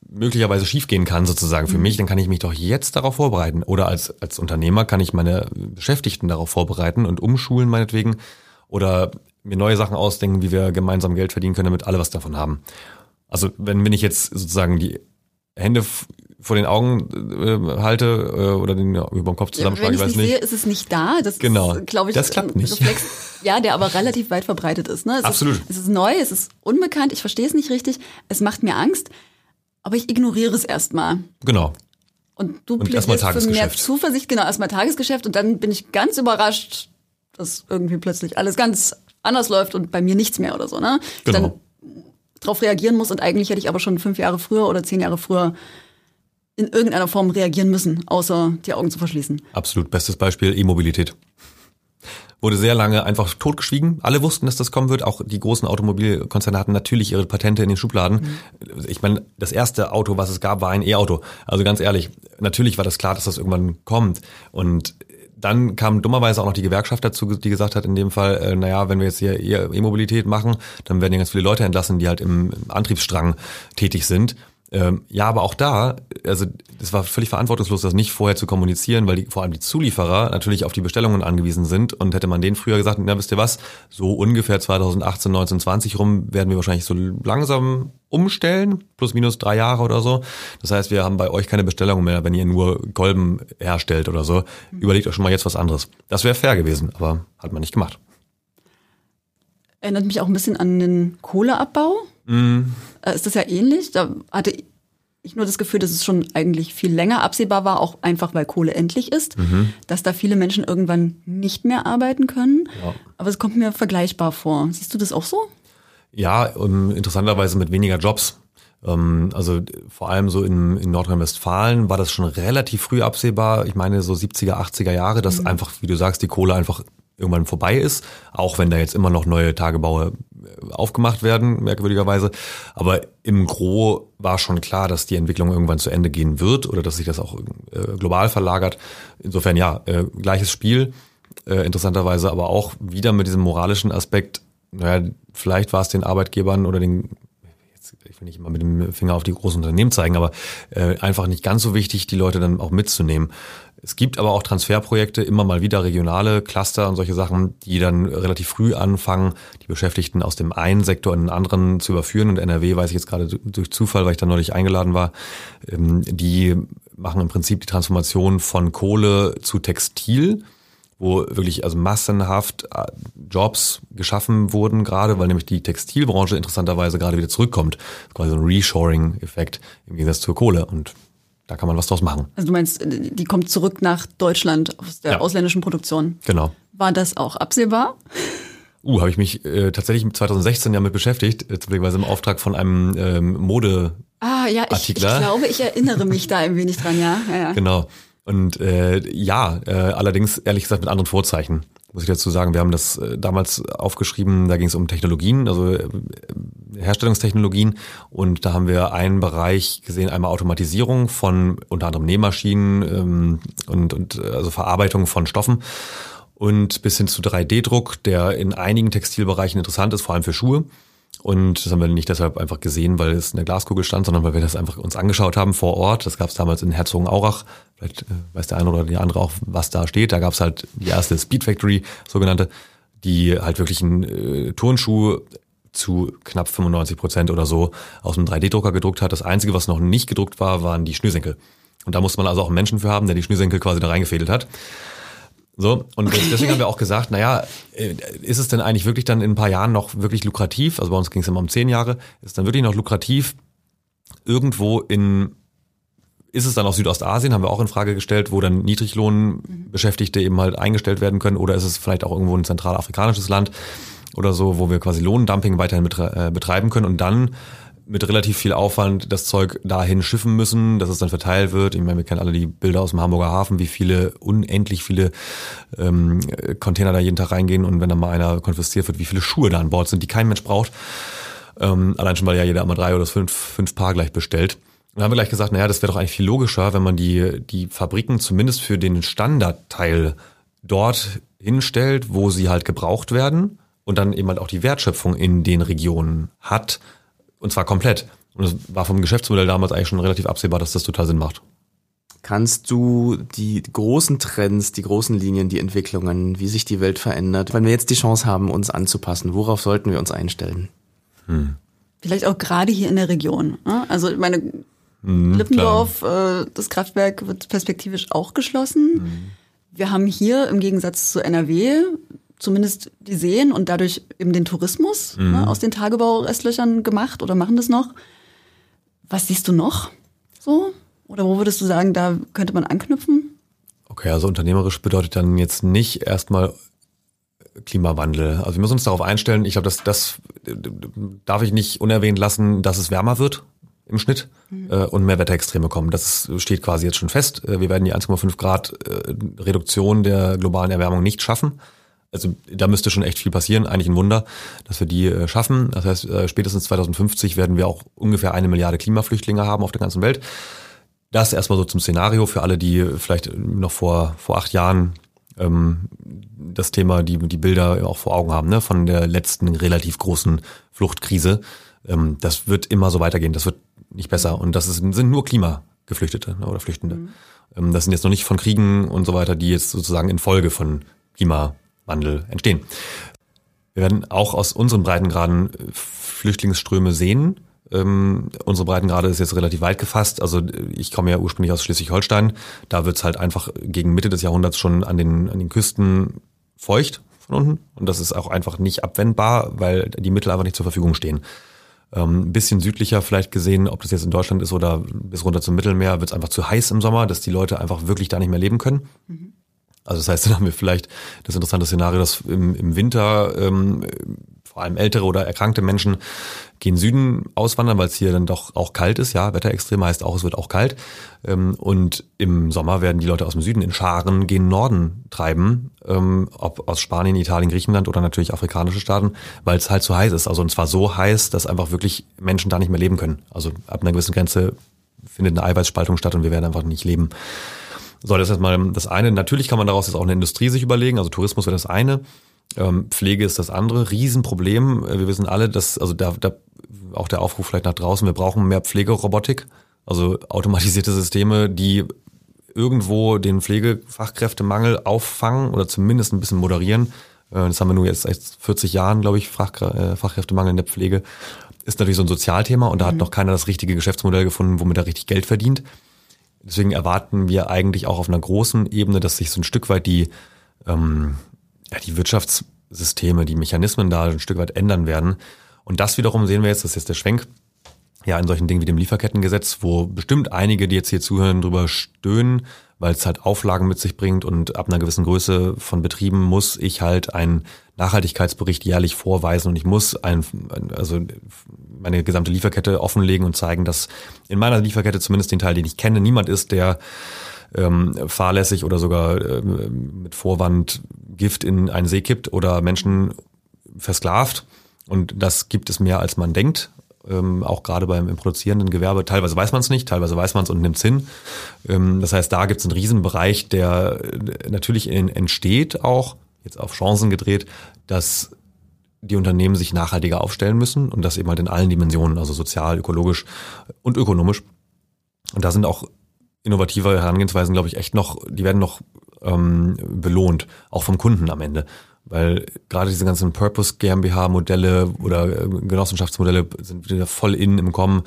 möglicherweise schiefgehen kann sozusagen für mhm. mich, dann kann ich mich doch jetzt darauf vorbereiten. Oder als, als Unternehmer kann ich meine Beschäftigten darauf vorbereiten und umschulen meinetwegen oder mir neue Sachen ausdenken, wie wir gemeinsam Geld verdienen können, damit alle was davon haben. Also wenn, wenn ich jetzt sozusagen die Hände vor den Augen äh, halte äh, oder den ja, über den Kopf zusammenschlage, ja, ich weiß nicht. Sehe, ist es nicht da. Das genau. ist, glaube ich, das klappt nicht. Reflex, ja, der aber relativ weit verbreitet ist. Ne? Es Absolut. Ist, es ist neu, es ist unbekannt, ich verstehe es nicht richtig, es macht mir Angst aber ich ignoriere es erstmal. Genau. Und du und erstmal für mehr Zuversicht, genau, erstmal Tagesgeschäft und dann bin ich ganz überrascht, dass irgendwie plötzlich alles ganz anders läuft und bei mir nichts mehr oder so, ne? Genau. Dann darauf reagieren muss und eigentlich hätte ich aber schon fünf Jahre früher oder zehn Jahre früher in irgendeiner Form reagieren müssen, außer die Augen zu verschließen. Absolut. Bestes Beispiel E-Mobilität wurde sehr lange einfach totgeschwiegen. Alle wussten, dass das kommen wird. Auch die großen Automobilkonzerne hatten natürlich ihre Patente in den Schubladen. Mhm. Ich meine, das erste Auto, was es gab, war ein E-Auto. Also ganz ehrlich, natürlich war das klar, dass das irgendwann kommt. Und dann kam dummerweise auch noch die Gewerkschaft dazu, die gesagt hat, in dem Fall, äh, naja, wenn wir jetzt hier E-Mobilität machen, dann werden ja ganz viele Leute entlassen, die halt im Antriebsstrang tätig sind. Ähm, ja, aber auch da, also es war völlig verantwortungslos, das nicht vorher zu kommunizieren, weil die, vor allem die Zulieferer natürlich auf die Bestellungen angewiesen sind und hätte man denen früher gesagt, na wisst ihr was, so ungefähr 2018, 19, 20 rum werden wir wahrscheinlich so langsam umstellen, plus minus drei Jahre oder so. Das heißt, wir haben bei euch keine Bestellungen mehr, wenn ihr nur Kolben herstellt oder so. Überlegt euch schon mal jetzt was anderes. Das wäre fair gewesen, aber hat man nicht gemacht. Erinnert mich auch ein bisschen an den Kohleabbau. Mhm. Ist das ja ähnlich? Da hatte ich nur das Gefühl, dass es schon eigentlich viel länger absehbar war, auch einfach weil Kohle endlich ist, mhm. dass da viele Menschen irgendwann nicht mehr arbeiten können. Ja. Aber es kommt mir vergleichbar vor. Siehst du das auch so? Ja, um, interessanterweise mit weniger Jobs. Ähm, also vor allem so in, in Nordrhein-Westfalen war das schon relativ früh absehbar. Ich meine so 70er, 80er Jahre, dass mhm. einfach, wie du sagst, die Kohle einfach irgendwann vorbei ist, auch wenn da jetzt immer noch neue Tagebaue äh, aufgemacht werden, merkwürdigerweise. Aber im Gro war schon klar, dass die Entwicklung irgendwann zu Ende gehen wird oder dass sich das auch äh, global verlagert. Insofern ja, äh, gleiches Spiel, äh, interessanterweise aber auch wieder mit diesem moralischen Aspekt, naja, vielleicht war es den Arbeitgebern oder den ich will nicht immer mit dem Finger auf die großen Unternehmen zeigen, aber äh, einfach nicht ganz so wichtig, die Leute dann auch mitzunehmen. Es gibt aber auch Transferprojekte, immer mal wieder regionale Cluster und solche Sachen, die dann relativ früh anfangen, die Beschäftigten aus dem einen Sektor in den anderen zu überführen. Und NRW weiß ich jetzt gerade durch Zufall, weil ich da neulich eingeladen war, ähm, die machen im Prinzip die Transformation von Kohle zu Textil wo wirklich also massenhaft äh, Jobs geschaffen wurden, gerade weil nämlich die Textilbranche interessanterweise gerade wieder zurückkommt. Quasi so ein Reshoring-Effekt im Gegensatz zur Kohle. Und da kann man was draus machen. Also du meinst, die kommt zurück nach Deutschland aus der ja. ausländischen Produktion. Genau. War das auch absehbar? Uh, habe ich mich äh, tatsächlich 2016 ja mit beschäftigt, äh, zufälligerweise im Auftrag von einem ähm, Mode. Ah ja, ich, ich glaube, ich erinnere mich da ein wenig dran, ja. ja, ja. Genau. Und äh, ja, äh, allerdings ehrlich gesagt mit anderen Vorzeichen muss ich dazu sagen. Wir haben das äh, damals aufgeschrieben, da ging es um Technologien, also äh, Herstellungstechnologien. Und da haben wir einen Bereich gesehen, einmal Automatisierung von unter anderem Nähmaschinen ähm, und, und also Verarbeitung von Stoffen und bis hin zu 3D-Druck, der in einigen Textilbereichen interessant ist, vor allem für Schuhe. Und das haben wir nicht deshalb einfach gesehen, weil es in der Glaskugel stand, sondern weil wir das einfach uns angeschaut haben vor Ort. Das gab es damals in Herzogenaurach. Vielleicht äh, weiß der eine oder die andere auch, was da steht. Da gab es halt die erste Speed Factory, sogenannte, die halt wirklich einen äh, Turnschuh zu knapp 95 Prozent oder so aus einem 3D-Drucker gedruckt hat. Das Einzige, was noch nicht gedruckt war, waren die Schnürsenkel. Und da musste man also auch einen Menschen für haben, der die Schnürsenkel quasi da reingefädelt hat. So, und deswegen haben wir auch gesagt, naja, äh, ist es denn eigentlich wirklich dann in ein paar Jahren noch wirklich lukrativ? Also bei uns ging es immer um zehn Jahre. Ist es dann wirklich noch lukrativ, irgendwo in, ist es dann auch Südostasien, haben wir auch in Frage gestellt, wo dann Niedriglohnbeschäftigte eben halt eingestellt werden können? Oder ist es vielleicht auch irgendwo ein zentralafrikanisches Land oder so, wo wir quasi Lohndumping weiterhin äh, betreiben können und dann mit relativ viel Aufwand das Zeug dahin schiffen müssen, dass es dann verteilt wird. Ich meine, wir kennen alle die Bilder aus dem Hamburger Hafen, wie viele, unendlich viele ähm, Container da jeden Tag reingehen und wenn dann mal einer konfisziert wird, wie viele Schuhe da an Bord sind, die kein Mensch braucht. Ähm, allein schon, weil ja jeder immer drei oder fünf, fünf Paar gleich bestellt. Und haben wir gleich gesagt, naja, das wäre doch eigentlich viel logischer, wenn man die, die Fabriken zumindest für den Standardteil dort hinstellt, wo sie halt gebraucht werden und dann eben halt auch die Wertschöpfung in den Regionen hat und zwar komplett. Und es war vom Geschäftsmodell damals eigentlich schon relativ absehbar, dass das total Sinn macht. Kannst du die großen Trends, die großen Linien, die Entwicklungen, wie sich die Welt verändert, wenn wir jetzt die Chance haben, uns anzupassen, worauf sollten wir uns einstellen? Hm. Vielleicht auch gerade hier in der Region. Ne? Also ich meine, hm, Lippendorf, äh, das Kraftwerk wird perspektivisch auch geschlossen. Hm. Wir haben hier im Gegensatz zu NRW zumindest die Seen und dadurch eben den Tourismus mhm. ne, aus den Tagebaurestlöchern gemacht oder machen das noch. Was siehst du noch so? Oder wo würdest du sagen, da könnte man anknüpfen? Okay, also unternehmerisch bedeutet dann jetzt nicht erstmal Klimawandel. Also wir müssen uns darauf einstellen. Ich glaube, das, das darf ich nicht unerwähnt lassen, dass es wärmer wird im Schnitt mhm. äh, und mehr Wetterextreme kommen. Das steht quasi jetzt schon fest. Äh, wir werden die 1,5 Grad äh, Reduktion der globalen Erwärmung nicht schaffen also da müsste schon echt viel passieren, eigentlich ein Wunder, dass wir die äh, schaffen. Das heißt, äh, spätestens 2050 werden wir auch ungefähr eine Milliarde Klimaflüchtlinge haben auf der ganzen Welt. Das erstmal so zum Szenario für alle, die vielleicht noch vor, vor acht Jahren ähm, das Thema, die, die Bilder auch vor Augen haben, ne, von der letzten relativ großen Fluchtkrise. Ähm, das wird immer so weitergehen, das wird nicht besser. Und das ist, sind nur Klimageflüchtete ne, oder Flüchtende. Mhm. Ähm, das sind jetzt noch nicht von Kriegen und so weiter, die jetzt sozusagen in Folge von Klima Wandel entstehen. Wir werden auch aus unseren Breitengraden äh, Flüchtlingsströme sehen. Ähm, unsere Breitengrade ist jetzt relativ weit gefasst. Also ich komme ja ursprünglich aus Schleswig-Holstein. Da wird es halt einfach gegen Mitte des Jahrhunderts schon an den, an den Küsten feucht von unten. Und das ist auch einfach nicht abwendbar, weil die Mittel einfach nicht zur Verfügung stehen. Ähm, bisschen südlicher vielleicht gesehen, ob das jetzt in Deutschland ist oder bis runter zum Mittelmeer, wird es einfach zu heiß im Sommer, dass die Leute einfach wirklich da nicht mehr leben können. Mhm. Also das heißt, <laughs> dann haben wir vielleicht das interessante Szenario, dass im, im Winter ähm, vor allem ältere oder erkrankte Menschen gehen Süden auswandern, weil es hier dann doch auch kalt ist. Ja, Wetterextrem heißt auch, es wird auch kalt. Ähm, und im Sommer werden die Leute aus dem Süden in Scharen gen Norden treiben, ähm, ob aus Spanien, Italien, Griechenland oder natürlich afrikanische Staaten, weil es halt zu heiß ist. Also und zwar so heiß, dass einfach wirklich Menschen da nicht mehr leben können. Also ab einer gewissen Grenze findet eine Eiweißspaltung statt und wir werden einfach nicht leben. So, das ist mal das eine. Natürlich kann man daraus jetzt auch eine Industrie sich überlegen. Also Tourismus wäre das eine. Ähm, Pflege ist das andere. Riesenproblem. Äh, wir wissen alle, dass, also da, da auch der Aufruf vielleicht nach draußen, wir brauchen mehr Pflegerobotik, also automatisierte Systeme, die irgendwo den Pflegefachkräftemangel auffangen oder zumindest ein bisschen moderieren. Äh, das haben wir nur jetzt seit 40 Jahren, glaube ich, äh, Fachkräftemangel in der Pflege. Ist natürlich so ein Sozialthema und da hat mhm. noch keiner das richtige Geschäftsmodell gefunden, womit er richtig Geld verdient. Deswegen erwarten wir eigentlich auch auf einer großen Ebene, dass sich so ein Stück weit die, ähm, ja, die Wirtschaftssysteme, die Mechanismen da ein Stück weit ändern werden. Und das wiederum sehen wir jetzt, das ist jetzt der Schwenk, ja, in solchen Dingen wie dem Lieferkettengesetz, wo bestimmt einige, die jetzt hier zuhören, drüber stöhnen, weil es halt Auflagen mit sich bringt und ab einer gewissen Größe von Betrieben muss ich halt einen Nachhaltigkeitsbericht jährlich vorweisen und ich muss ein, also meine gesamte Lieferkette offenlegen und zeigen, dass in meiner Lieferkette zumindest den Teil, den ich kenne, niemand ist, der ähm, fahrlässig oder sogar ähm, mit Vorwand Gift in einen See kippt oder Menschen versklavt. Und das gibt es mehr, als man denkt ähm, auch gerade beim im produzierenden Gewerbe. Teilweise weiß man es nicht, teilweise weiß man es und nimmt es hin. Ähm, das heißt, da gibt es einen Riesenbereich, der äh, natürlich in, entsteht auch, jetzt auf Chancen gedreht, dass die Unternehmen sich nachhaltiger aufstellen müssen und das eben halt in allen Dimensionen, also sozial, ökologisch und ökonomisch. Und da sind auch innovative Herangehensweisen, glaube ich, echt noch, die werden noch ähm, belohnt, auch vom Kunden am Ende. Weil gerade diese ganzen Purpose GmbH-Modelle oder äh, Genossenschaftsmodelle sind wieder voll in im Kommen.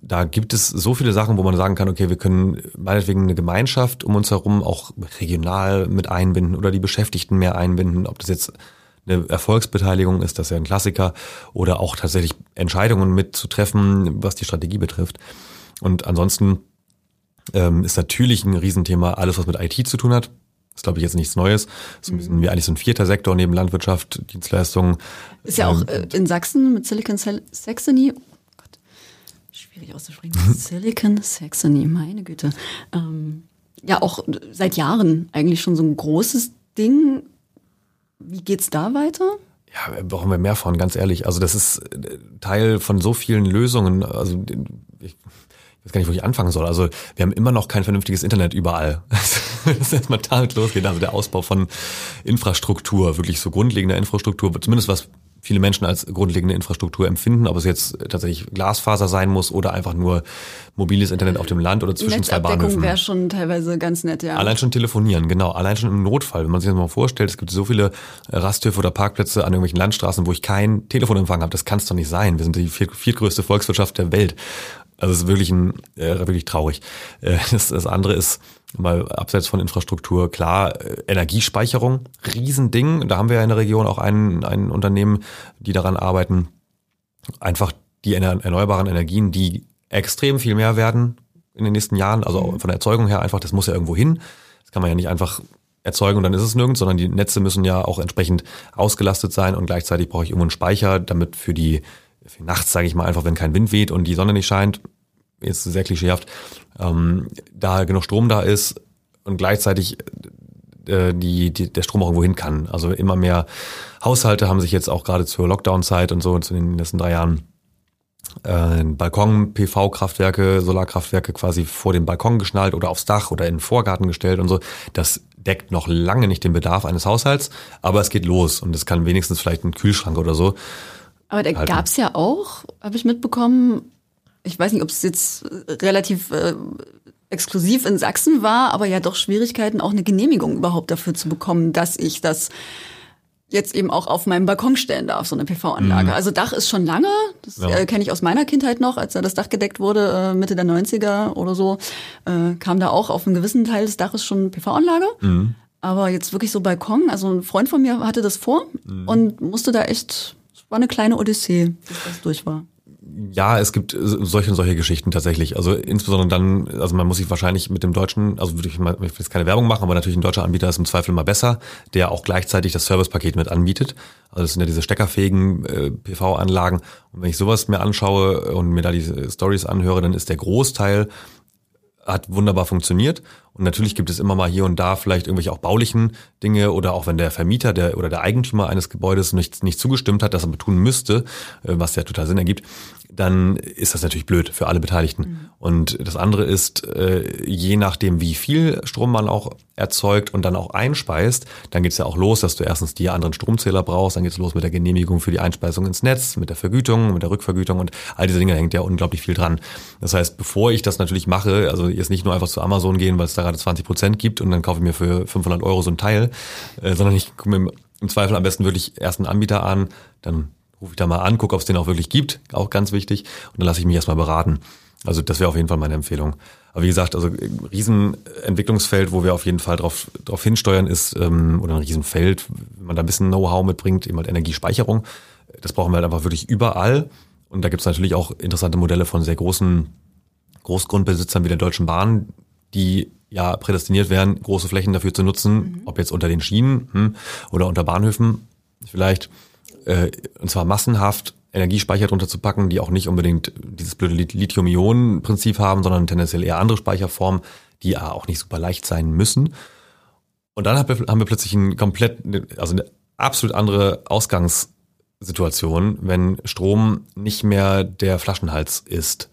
Da gibt es so viele Sachen, wo man sagen kann, okay, wir können meinetwegen eine Gemeinschaft um uns herum auch regional mit einbinden oder die Beschäftigten mehr einbinden. Ob das jetzt eine Erfolgsbeteiligung ist, das ist ja ein Klassiker, oder auch tatsächlich Entscheidungen mitzutreffen, was die Strategie betrifft. Und ansonsten ähm, ist natürlich ein Riesenthema alles, was mit IT zu tun hat ist, glaube ich, jetzt nichts Neues. So mhm. wie eigentlich so ein vierter Sektor neben Landwirtschaft, Dienstleistungen. Ist ja auch ähm, äh, in Sachsen mit Silicon Saxony. Oh Gott, schwierig auszusprechen. <laughs> Silicon Saxony, meine Güte. Ähm, ja, auch seit Jahren eigentlich schon so ein großes Ding. Wie geht's da weiter? Ja, brauchen wir mehr von, ganz ehrlich. Also das ist äh, Teil von so vielen Lösungen. Also ich, ich weiß gar nicht, wo ich anfangen soll. Also wir haben immer noch kein vernünftiges Internet überall. <laughs> das ist erstmal damit losgeht. Also der Ausbau von Infrastruktur, wirklich so grundlegender Infrastruktur, zumindest was viele Menschen als grundlegende Infrastruktur empfinden, ob es jetzt tatsächlich Glasfaser sein muss oder einfach nur mobiles Internet auf dem Land oder zwischen zwei Bahnhöfen. wäre schon teilweise ganz nett, ja. Allein schon telefonieren, genau. Allein schon im Notfall. Wenn man sich das mal vorstellt, es gibt so viele Rasthöfe oder Parkplätze an irgendwelchen Landstraßen, wo ich kein Telefonempfang habe. Das kann es doch nicht sein. Wir sind die viertgrößte Volkswirtschaft der Welt. Also es ist wirklich ein äh, wirklich traurig. Äh, <laughs> das, das andere ist mal abseits von Infrastruktur klar äh, Energiespeicherung, Riesending. Da haben wir ja in der Region auch ein, ein Unternehmen, die daran arbeiten, einfach die erneuerbaren Energien, die extrem viel mehr werden in den nächsten Jahren, also mhm. von der Erzeugung her einfach, das muss ja irgendwo hin. Das kann man ja nicht einfach erzeugen und dann ist es nirgends, sondern die Netze müssen ja auch entsprechend ausgelastet sein und gleichzeitig brauche ich irgendwo einen Speicher, damit für die nachts, sage ich mal einfach, wenn kein Wind weht und die Sonne nicht scheint, ist sehr klischeehaft, ähm, da genug Strom da ist und gleichzeitig äh, die, die, der Strom auch irgendwo hin kann. Also immer mehr Haushalte haben sich jetzt auch gerade zur Lockdown-Zeit und so zu den letzten drei Jahren äh, Balkon-PV-Kraftwerke, Solarkraftwerke quasi vor den Balkon geschnallt oder aufs Dach oder in den Vorgarten gestellt und so. Das deckt noch lange nicht den Bedarf eines Haushalts, aber es geht los und es kann wenigstens vielleicht ein Kühlschrank oder so aber da gab es ja auch, habe ich mitbekommen, ich weiß nicht, ob es jetzt relativ äh, exklusiv in Sachsen war, aber ja doch Schwierigkeiten, auch eine Genehmigung überhaupt dafür zu bekommen, dass ich das jetzt eben auch auf meinem Balkon stellen darf, so eine PV-Anlage. Mhm. Also Dach ist schon lange, das ja. äh, kenne ich aus meiner Kindheit noch, als da das Dach gedeckt wurde, äh, Mitte der 90er oder so, äh, kam da auch auf einen gewissen Teil des Daches schon PV-Anlage. Mhm. Aber jetzt wirklich so Balkon, also ein Freund von mir hatte das vor mhm. und musste da echt war eine kleine Odyssee, bis das durch war. Ja, es gibt solche und solche Geschichten tatsächlich. Also insbesondere dann, also man muss sich wahrscheinlich mit dem deutschen, also würde ich mal, ich will jetzt keine Werbung machen, aber natürlich ein deutscher Anbieter ist im Zweifel mal besser, der auch gleichzeitig das Servicepaket mit anbietet. Also das sind ja diese steckerfähigen äh, PV-Anlagen. Und wenn ich sowas mir anschaue und mir da die Stories anhöre, dann ist der Großteil hat wunderbar funktioniert. Und natürlich gibt es immer mal hier und da vielleicht irgendwelche auch baulichen Dinge oder auch wenn der Vermieter der, oder der Eigentümer eines Gebäudes nicht, nicht zugestimmt hat, dass er tun müsste, äh, was ja total Sinn ergibt, dann ist das natürlich blöd für alle Beteiligten. Mhm. Und das andere ist, äh, je nachdem, wie viel Strom man auch erzeugt und dann auch einspeist, dann geht's ja auch los, dass du erstens die anderen Stromzähler brauchst, dann geht's los mit der Genehmigung für die Einspeisung ins Netz, mit der Vergütung, mit der Rückvergütung und all diese Dinge hängt ja unglaublich viel dran. Das heißt, bevor ich das natürlich mache, also jetzt nicht nur einfach zu Amazon gehen, weil es da gerade 20 Prozent gibt und dann kaufe ich mir für 500 Euro so ein Teil, äh, sondern ich gucke mir im Zweifel am besten wirklich erst einen Anbieter an, dann rufe ich da mal an, gucke, ob es den auch wirklich gibt, auch ganz wichtig, und dann lasse ich mich erstmal beraten. Also das wäre auf jeden Fall meine Empfehlung. Aber wie gesagt, also ein Riesenentwicklungsfeld, wo wir auf jeden Fall drauf, drauf hinsteuern, ist, ähm, oder ein Riesenfeld, wenn man da ein bisschen Know-how mitbringt, eben halt Energiespeicherung. Das brauchen wir halt einfach wirklich überall. Und da gibt es natürlich auch interessante Modelle von sehr großen Großgrundbesitzern wie der Deutschen Bahn, die ja prädestiniert wären, große Flächen dafür zu nutzen, mhm. ob jetzt unter den Schienen hm, oder unter Bahnhöfen vielleicht, äh, und zwar massenhaft Energiespeicher drunter zu packen, die auch nicht unbedingt dieses blöde Lithium-Ionen-Prinzip haben, sondern tendenziell eher andere Speicherformen, die ja auch nicht super leicht sein müssen. Und dann haben wir plötzlich ein komplett, also eine absolut andere Ausgangssituation, wenn Strom nicht mehr der Flaschenhals ist.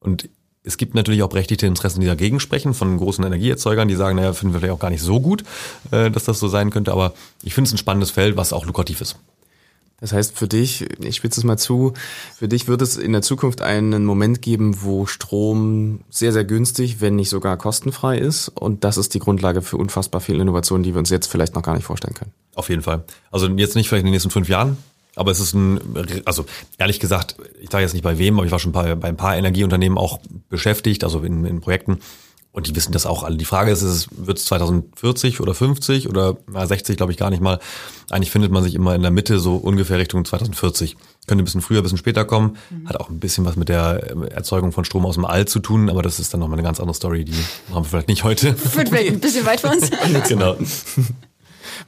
Und es gibt natürlich auch berechtigte Interessen, die dagegen sprechen, von großen Energieerzeugern, die sagen, naja, finden wir vielleicht auch gar nicht so gut, äh, dass das so sein könnte. Aber ich finde es ein spannendes Feld, was auch lukrativ ist. Das heißt, für dich, ich spitze es mal zu, für dich wird es in der Zukunft einen Moment geben, wo Strom sehr, sehr günstig, wenn nicht sogar kostenfrei ist. Und das ist die Grundlage für unfassbar viele Innovationen, die wir uns jetzt vielleicht noch gar nicht vorstellen können. Auf jeden Fall. Also jetzt nicht vielleicht in den nächsten fünf Jahren, aber es ist ein, also ehrlich gesagt, ich sage jetzt nicht bei wem, aber ich war schon bei, bei ein paar Energieunternehmen auch beschäftigt, also in, in Projekten. Und die wissen das auch alle. Die Frage ist, ist wird es 2040 oder 50 oder na, 60, glaube ich, gar nicht mal. Eigentlich findet man sich immer in der Mitte, so ungefähr Richtung 2040. Könnte ein bisschen früher, ein bisschen später kommen. Mhm. Hat auch ein bisschen was mit der Erzeugung von Strom aus dem All zu tun, aber das ist dann nochmal eine ganz andere Story, die haben wir vielleicht nicht heute. Wird vielleicht ein bisschen weit für uns. <laughs> genau. <laughs>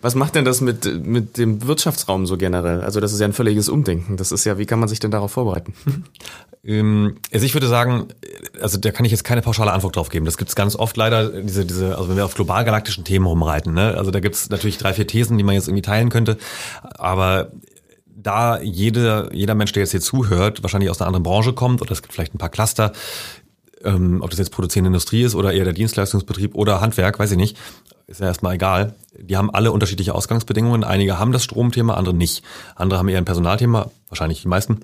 Was macht denn das mit, mit dem Wirtschaftsraum so generell? Also das ist ja ein völliges Umdenken. Das ist ja, wie kann man sich denn darauf vorbereiten? <laughs> Ähm, also ich würde sagen, also da kann ich jetzt keine pauschale Antwort drauf geben. Das gibt es ganz oft leider, diese, diese, also wenn wir auf global galaktischen Themen rumreiten, ne? Also da gibt es natürlich drei, vier Thesen, die man jetzt irgendwie teilen könnte. Aber da jede, jeder Mensch, der jetzt hier zuhört, wahrscheinlich aus einer anderen Branche kommt, oder es gibt vielleicht ein paar Cluster, ähm, ob das jetzt produzierende Industrie ist oder eher der Dienstleistungsbetrieb oder Handwerk, weiß ich nicht, ist ja erstmal egal. Die haben alle unterschiedliche Ausgangsbedingungen. Einige haben das Stromthema, andere nicht. Andere haben eher ein Personalthema, wahrscheinlich die meisten.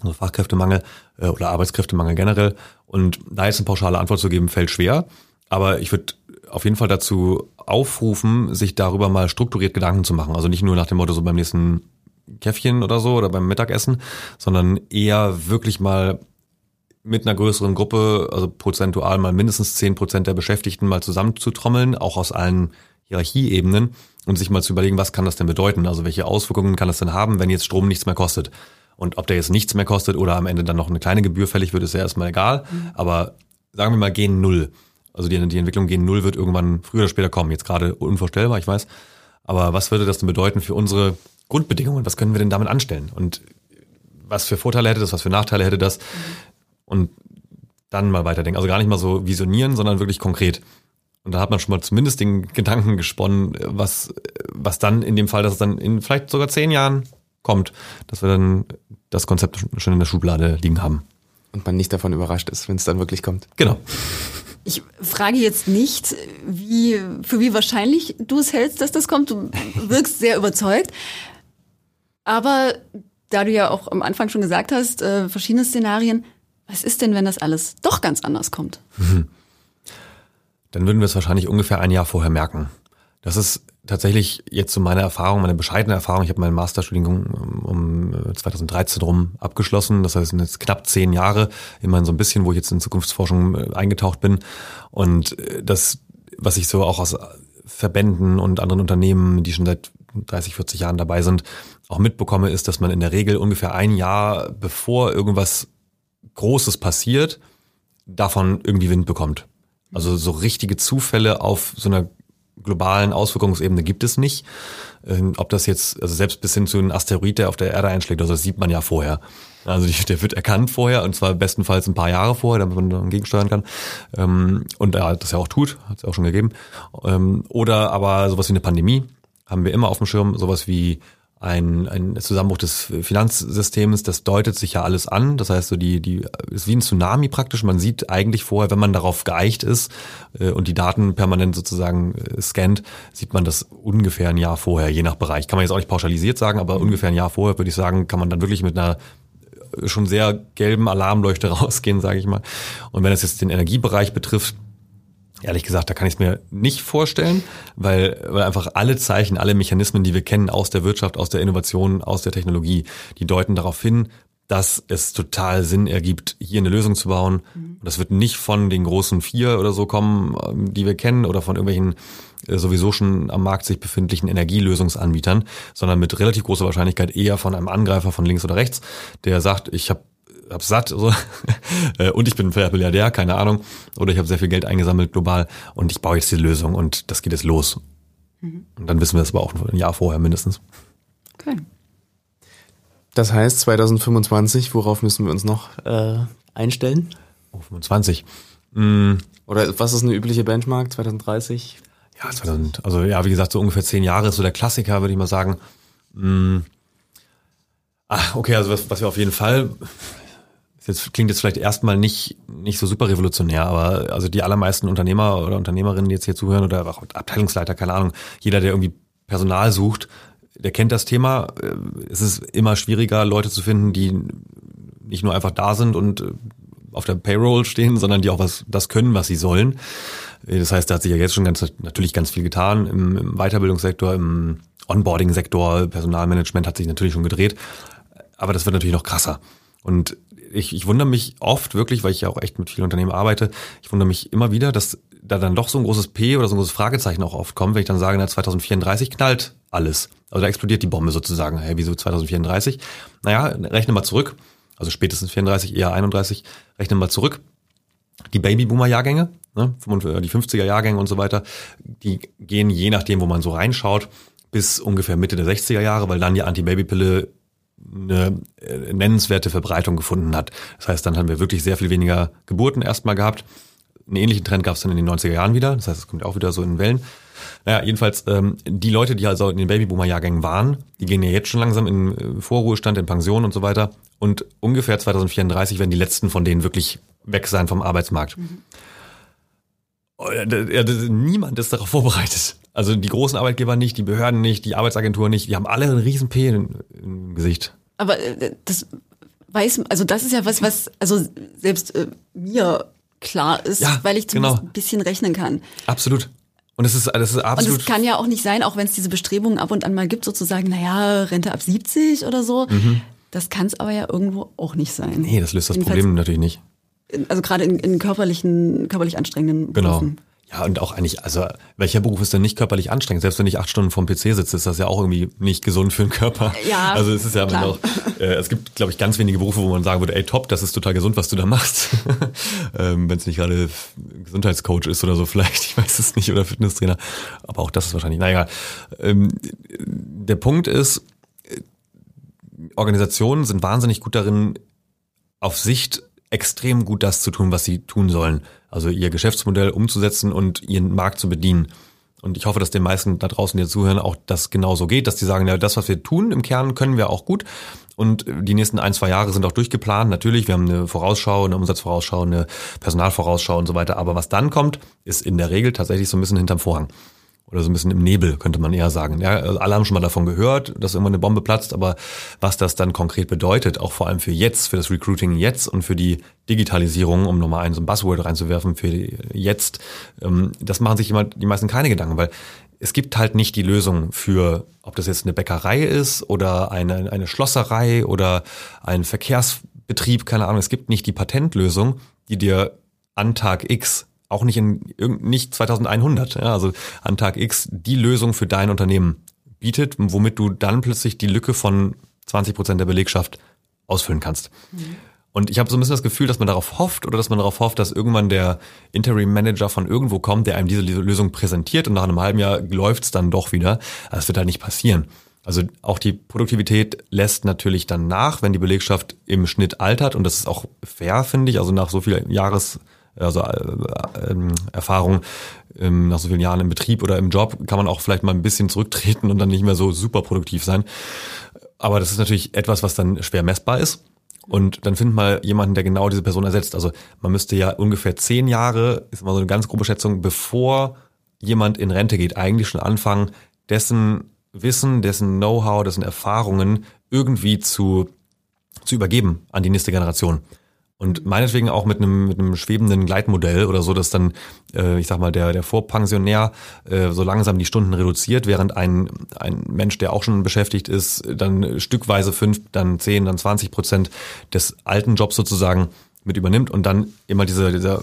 Also Fachkräftemangel äh, oder Arbeitskräftemangel generell. Und da jetzt eine pauschale Antwort zu geben, fällt schwer. Aber ich würde auf jeden Fall dazu aufrufen, sich darüber mal strukturiert Gedanken zu machen. Also nicht nur nach dem Motto so beim nächsten Käffchen oder so oder beim Mittagessen, sondern eher wirklich mal mit einer größeren Gruppe, also prozentual mal mindestens zehn Prozent der Beschäftigten mal zusammenzutrommeln, auch aus allen Hierarchieebenen und sich mal zu überlegen, was kann das denn bedeuten? Also welche Auswirkungen kann das denn haben, wenn jetzt Strom nichts mehr kostet? Und ob der jetzt nichts mehr kostet oder am Ende dann noch eine kleine Gebühr fällig wird, ist ja erstmal egal. Mhm. Aber sagen wir mal, gehen null. Also die, die Entwicklung gehen null wird irgendwann früher oder später kommen. Jetzt gerade unvorstellbar, ich weiß. Aber was würde das denn bedeuten für unsere Grundbedingungen? Was können wir denn damit anstellen? Und was für Vorteile hätte das, was für Nachteile hätte das? Mhm und dann mal weiterdenken. Also gar nicht mal so visionieren, sondern wirklich konkret. Und da hat man schon mal zumindest den Gedanken gesponnen, was, was dann in dem Fall, dass es dann in vielleicht sogar zehn Jahren kommt, dass wir dann das Konzept schon in der Schublade liegen haben. Und man nicht davon überrascht ist, wenn es dann wirklich kommt. Genau. Ich frage jetzt nicht, wie, für wie wahrscheinlich du es hältst, dass das kommt. Du wirkst sehr überzeugt. Aber da du ja auch am Anfang schon gesagt hast, äh, verschiedene Szenarien, was ist denn, wenn das alles doch ganz anders kommt? Mhm. Dann würden wir es wahrscheinlich ungefähr ein Jahr vorher merken. Das ist tatsächlich jetzt so meine Erfahrung, meine bescheidene Erfahrung. Ich habe meinen Masterstudiengang um 2013 äh, rum abgeschlossen. Das heißt, jetzt knapp zehn Jahre, immerhin so ein bisschen, wo ich jetzt in Zukunftsforschung äh, eingetaucht bin. Und äh, das, was ich so auch aus Verbänden und anderen Unternehmen, die schon seit 30, 40 Jahren dabei sind, auch mitbekomme, ist, dass man in der Regel ungefähr ein Jahr, bevor irgendwas Großes passiert, davon irgendwie Wind bekommt. Also so richtige Zufälle auf so einer globalen Auswirkungsebene gibt es nicht. Ähm, ob das jetzt, also selbst bis hin zu einem Asteroid, der auf der Erde einschlägt, also das sieht man ja vorher. Also der wird erkannt vorher und zwar bestenfalls ein paar Jahre vorher, damit man dann gegensteuern kann. Ähm, und er das ja auch tut, hat es auch schon gegeben. Ähm, oder aber sowas wie eine Pandemie haben wir immer auf dem Schirm, sowas wie ein, ein Zusammenbruch des Finanzsystems, das deutet sich ja alles an. Das heißt, so die, die ist wie ein Tsunami praktisch. Man sieht eigentlich vorher, wenn man darauf geeicht ist äh, und die Daten permanent sozusagen äh, scannt, sieht man das ungefähr ein Jahr vorher, je nach Bereich. Kann man jetzt auch nicht pauschalisiert sagen, aber ungefähr ein Jahr vorher würde ich sagen, kann man dann wirklich mit einer äh, schon sehr gelben Alarmleuchte <laughs> rausgehen, sage ich mal. Und wenn es jetzt den Energiebereich betrifft, Ehrlich gesagt, da kann ich es mir nicht vorstellen, weil, weil einfach alle Zeichen, alle Mechanismen, die wir kennen aus der Wirtschaft, aus der Innovation, aus der Technologie, die deuten darauf hin, dass es total Sinn ergibt, hier eine Lösung zu bauen. Mhm. Das wird nicht von den großen vier oder so kommen, ähm, die wir kennen, oder von irgendwelchen äh, sowieso schon am Markt sich befindlichen Energielösungsanbietern, sondern mit relativ großer Wahrscheinlichkeit eher von einem Angreifer von links oder rechts, der sagt, ich habe hab's satt so. <laughs> Äh, und ich bin vielleicht Milliardär, keine Ahnung, oder ich habe sehr viel Geld eingesammelt global und ich baue jetzt die Lösung und das geht jetzt los. Mhm. Und dann wissen wir das aber auch ein Jahr vorher mindestens. Okay. Das heißt 2025, worauf müssen wir uns noch äh, einstellen? Oh, 25. Mhm. Oder was ist eine übliche Benchmark? 2030? Ja, 2000, also ja, wie gesagt, so ungefähr zehn Jahre ist so der Klassiker, würde ich mal sagen. Mhm. Ah, okay, also was, was wir auf jeden Fall, jetzt klingt jetzt vielleicht erstmal nicht, nicht so super revolutionär, aber also die allermeisten Unternehmer oder Unternehmerinnen, die jetzt hier zuhören oder auch Abteilungsleiter, keine Ahnung, jeder, der irgendwie Personal sucht, der kennt das Thema. Es ist immer schwieriger, Leute zu finden, die nicht nur einfach da sind und äh, auf der Payroll stehen, sondern die auch was das können, was sie sollen. Das heißt, da hat sich ja jetzt schon ganz natürlich ganz viel getan im, im Weiterbildungssektor, im Onboarding-Sektor, Personalmanagement hat sich natürlich schon gedreht, aber das wird natürlich noch krasser. Und ich, ich wundere mich oft wirklich, weil ich ja auch echt mit vielen Unternehmen arbeite, ich wundere mich immer wieder, dass da dann doch so ein großes P oder so ein großes Fragezeichen auch oft kommt, wenn ich dann sage, na 2034 knallt alles. Also da explodiert die Bombe sozusagen. Hey, wieso 2034? Naja, rechne mal zurück. Also spätestens 34, eher 31. Rechne mal zurück. Die Babyboomer-Jahrgänge, ne, die 50er-Jahrgänge und so weiter, die gehen je nachdem, wo man so reinschaut, bis ungefähr Mitte der 60er Jahre, weil dann die Anti-Baby-Pille eine äh, nennenswerte Verbreitung gefunden hat. Das heißt, dann haben wir wirklich sehr viel weniger Geburten erstmal gehabt. Einen ähnlichen Trend gab es dann in den 90er Jahren wieder. Das heißt, es kommt auch wieder so in Wellen. Naja, jedenfalls, ähm, die Leute, die also in den Babyboomer-Jahrgängen waren, die gehen ja jetzt schon langsam in äh, Vorruhestand, in Pension und so weiter. Und ungefähr 2034 werden die letzten von denen wirklich weg sein vom Arbeitsmarkt. Mhm. Niemand ist darauf vorbereitet. Also die großen Arbeitgeber nicht, die Behörden nicht, die Arbeitsagenturen nicht, die haben alle einen riesen P im, im Gesicht. Aber äh, das weiß, also das ist ja was, was also selbst äh, mir klar ist, ja, weil ich zumindest genau. ein bisschen rechnen kann. Absolut. Und es ist, das ist absolut. Und es kann ja auch nicht sein, auch wenn es diese Bestrebungen ab und an mal gibt, sozusagen, naja, Rente ab 70 oder so. Mhm. Das kann es aber ja irgendwo auch nicht sein. Nee, das löst das Jedenfalls, Problem natürlich nicht. Also gerade in, in körperlichen, körperlich anstrengenden. Berufen. Genau. Ja, und auch eigentlich, also welcher Beruf ist denn nicht körperlich anstrengend? Selbst wenn ich acht Stunden vorm PC sitze, ist das ja auch irgendwie nicht gesund für den Körper. Ja. Also es ist ja auch, äh, es gibt, glaube ich, ganz wenige Berufe, wo man sagen würde, ey top, das ist total gesund, was du da machst. <laughs> ähm, wenn es nicht gerade Gesundheitscoach ist oder so vielleicht, ich weiß es nicht, oder Fitnesstrainer. Aber auch das ist wahrscheinlich, naja. Ähm, der Punkt ist, äh, Organisationen sind wahnsinnig gut darin, auf Sicht extrem gut das zu tun, was sie tun sollen. Also ihr Geschäftsmodell umzusetzen und ihren Markt zu bedienen. Und ich hoffe, dass den meisten da draußen, die zuhören, auch das genauso geht, dass die sagen, ja, das, was wir tun im Kern, können wir auch gut. Und die nächsten ein, zwei Jahre sind auch durchgeplant. Natürlich, wir haben eine Vorausschau, eine Umsatzvorausschau, eine Personalvorausschau und so weiter. Aber was dann kommt, ist in der Regel tatsächlich so ein bisschen hinterm Vorhang oder so ein bisschen im Nebel, könnte man eher sagen. Ja, also alle haben schon mal davon gehört, dass irgendwann eine Bombe platzt, aber was das dann konkret bedeutet, auch vor allem für jetzt, für das Recruiting jetzt und für die Digitalisierung, um nochmal einen so ein Buzzword reinzuwerfen, für jetzt, ähm, das machen sich die meisten keine Gedanken, weil es gibt halt nicht die Lösung für, ob das jetzt eine Bäckerei ist oder eine, eine Schlosserei oder ein Verkehrsbetrieb, keine Ahnung. Es gibt nicht die Patentlösung, die dir an Tag X auch nicht in nicht 2100, ja, also an Tag X die Lösung für dein Unternehmen bietet, womit du dann plötzlich die Lücke von 20 Prozent der Belegschaft ausfüllen kannst. Mhm. Und ich habe so ein bisschen das Gefühl, dass man darauf hofft oder dass man darauf hofft, dass irgendwann der Interim Manager von irgendwo kommt, der einem diese Lösung präsentiert und nach einem halben Jahr läuft's dann doch wieder. Das wird halt nicht passieren. Also auch die Produktivität lässt natürlich dann nach, wenn die Belegschaft im Schnitt altert und das ist auch fair, finde ich. Also nach so viel Jahres also äh, äh, Erfahrung ähm, nach so vielen Jahren im Betrieb oder im Job kann man auch vielleicht mal ein bisschen zurücktreten und dann nicht mehr so super produktiv sein. Aber das ist natürlich etwas, was dann schwer messbar ist. Und dann findet mal jemanden, der genau diese Person ersetzt. Also man müsste ja ungefähr zehn Jahre, ist mal so eine ganz grobe Schätzung, bevor jemand in Rente geht, eigentlich schon anfangen, dessen Wissen, dessen Know-how, dessen Erfahrungen irgendwie zu, zu übergeben an die nächste Generation. Und meinetwegen auch mit einem, mit einem schwebenden Gleitmodell oder so, dass dann, äh, ich sag mal, der, der Vorpensionär äh, so langsam die Stunden reduziert, während ein, ein Mensch, der auch schon beschäftigt ist, dann stückweise fünf, dann zehn, dann zwanzig Prozent des alten Jobs sozusagen mit übernimmt und dann immer dieser, dieser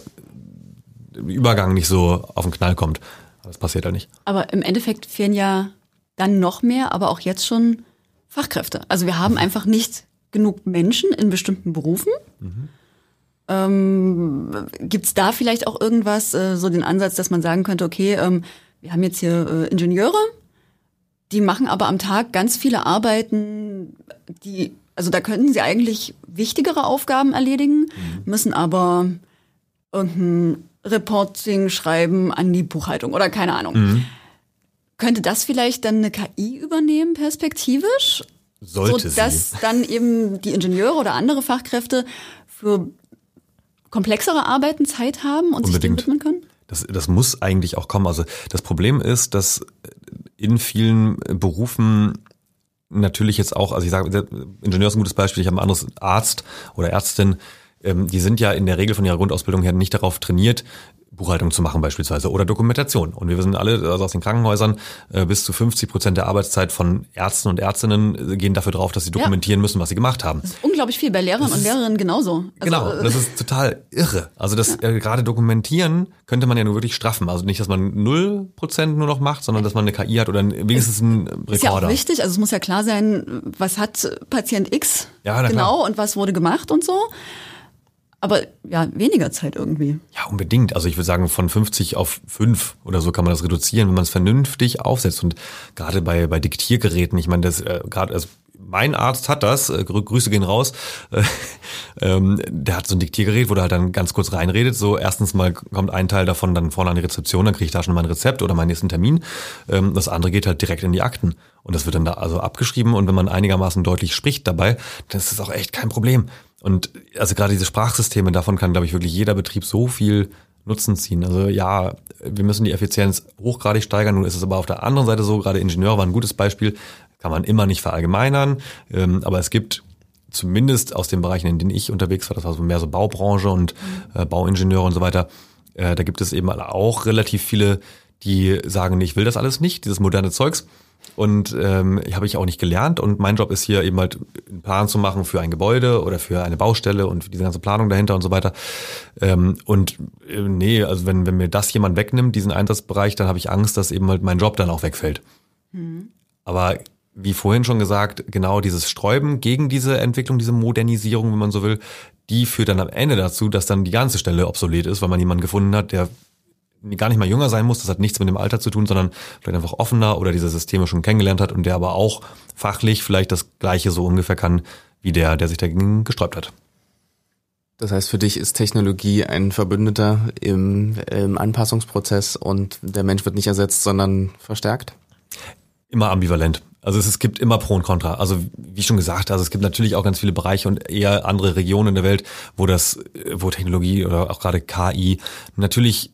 Übergang nicht so auf den Knall kommt. Das passiert ja nicht. Aber im Endeffekt fehlen ja dann noch mehr, aber auch jetzt schon Fachkräfte. Also wir haben einfach nicht genug Menschen in bestimmten Berufen? Mhm. Ähm, Gibt es da vielleicht auch irgendwas, äh, so den Ansatz, dass man sagen könnte, okay, ähm, wir haben jetzt hier äh, Ingenieure, die machen aber am Tag ganz viele Arbeiten, die, also da könnten sie eigentlich wichtigere Aufgaben erledigen, mhm. müssen aber irgendein Reporting schreiben an die Buchhaltung oder keine Ahnung. Mhm. Könnte das vielleicht dann eine KI übernehmen, perspektivisch? Sollte so, dass sie. dann eben die Ingenieure oder andere Fachkräfte für komplexere Arbeiten Zeit haben und Unbedingt. sich dem widmen können? Das, das muss eigentlich auch kommen. Also das Problem ist, dass in vielen Berufen natürlich jetzt auch, also ich sage, Ingenieur ist ein gutes Beispiel, ich habe ein anderes Arzt oder Ärztin, ähm, die sind ja in der Regel von ihrer Grundausbildung her nicht darauf trainiert, Buchhaltung zu machen beispielsweise oder Dokumentation. Und wir wissen alle also aus den Krankenhäusern, äh, bis zu 50 Prozent der Arbeitszeit von Ärzten und Ärztinnen äh, gehen dafür drauf, dass sie dokumentieren ja. müssen, was sie gemacht haben. Das ist unglaublich viel, bei Lehrern das und Lehrerinnen genauso. Also, genau, äh, das ist total irre. Also das ja. äh, gerade dokumentieren könnte man ja nur wirklich straffen. Also nicht, dass man null Prozent nur noch macht, sondern dass man eine KI hat oder wenigstens einen Rekorder. Ist ja auch wichtig, also es muss ja klar sein, was hat Patient X ja, genau klar. und was wurde gemacht und so aber ja, weniger Zeit irgendwie. Ja, unbedingt. Also ich würde sagen, von 50 auf 5 oder so kann man das reduzieren, wenn man es vernünftig aufsetzt. Und gerade bei, bei Diktiergeräten, ich meine, das äh, gerade, also mein Arzt hat das, äh, Grüße gehen raus, äh, <laughs> ähm, der hat so ein Diktiergerät, wo der halt dann ganz kurz reinredet. So erstens mal kommt ein Teil davon dann vorne an die Rezeption, dann kriege ich da schon mein Rezept oder meinen nächsten Termin. Ähm, das andere geht halt direkt in die Akten. Und das wird dann da also abgeschrieben und wenn man einigermaßen deutlich spricht dabei, dann ist das auch echt kein Problem. Und also gerade diese Sprachsysteme, davon kann, glaube ich, wirklich jeder Betrieb so viel Nutzen ziehen. Also ja, wir müssen die Effizienz hochgradig steigern. Nun ist es aber auf der anderen Seite so, gerade Ingenieur war ein gutes Beispiel, kann man immer nicht verallgemeinern. Ähm, aber es gibt zumindest aus den Bereichen, in denen ich unterwegs war, das war so mehr so Baubranche und äh, Bauingenieure und so weiter, äh, da gibt es eben auch relativ viele, die sagen, ich will das alles nicht, dieses moderne Zeugs. Und ähm, habe ich auch nicht gelernt. Und mein Job ist hier eben halt einen Plan zu machen für ein Gebäude oder für eine Baustelle und für diese ganze Planung dahinter und so weiter. Ähm, und äh, nee, also wenn, wenn mir das jemand wegnimmt, diesen Einsatzbereich, dann habe ich Angst, dass eben halt mein Job dann auch wegfällt. Mhm. Aber wie vorhin schon gesagt, genau dieses Sträuben gegen diese Entwicklung, diese Modernisierung, wenn man so will, die führt dann am Ende dazu, dass dann die ganze Stelle obsolet ist, weil man jemanden gefunden hat, der gar nicht mal jünger sein muss, das hat nichts mit dem Alter zu tun, sondern vielleicht einfach offener oder diese Systeme schon kennengelernt hat und der aber auch fachlich vielleicht das Gleiche so ungefähr kann, wie der, der sich dagegen gesträubt hat. Das heißt, für dich ist Technologie ein Verbündeter im, im Anpassungsprozess und der Mensch wird nicht ersetzt, sondern verstärkt? Immer ambivalent. Also es, es gibt immer Pro und Contra. Also wie schon gesagt, also es gibt natürlich auch ganz viele Bereiche und eher andere Regionen in der Welt, wo das, wo Technologie oder auch gerade KI natürlich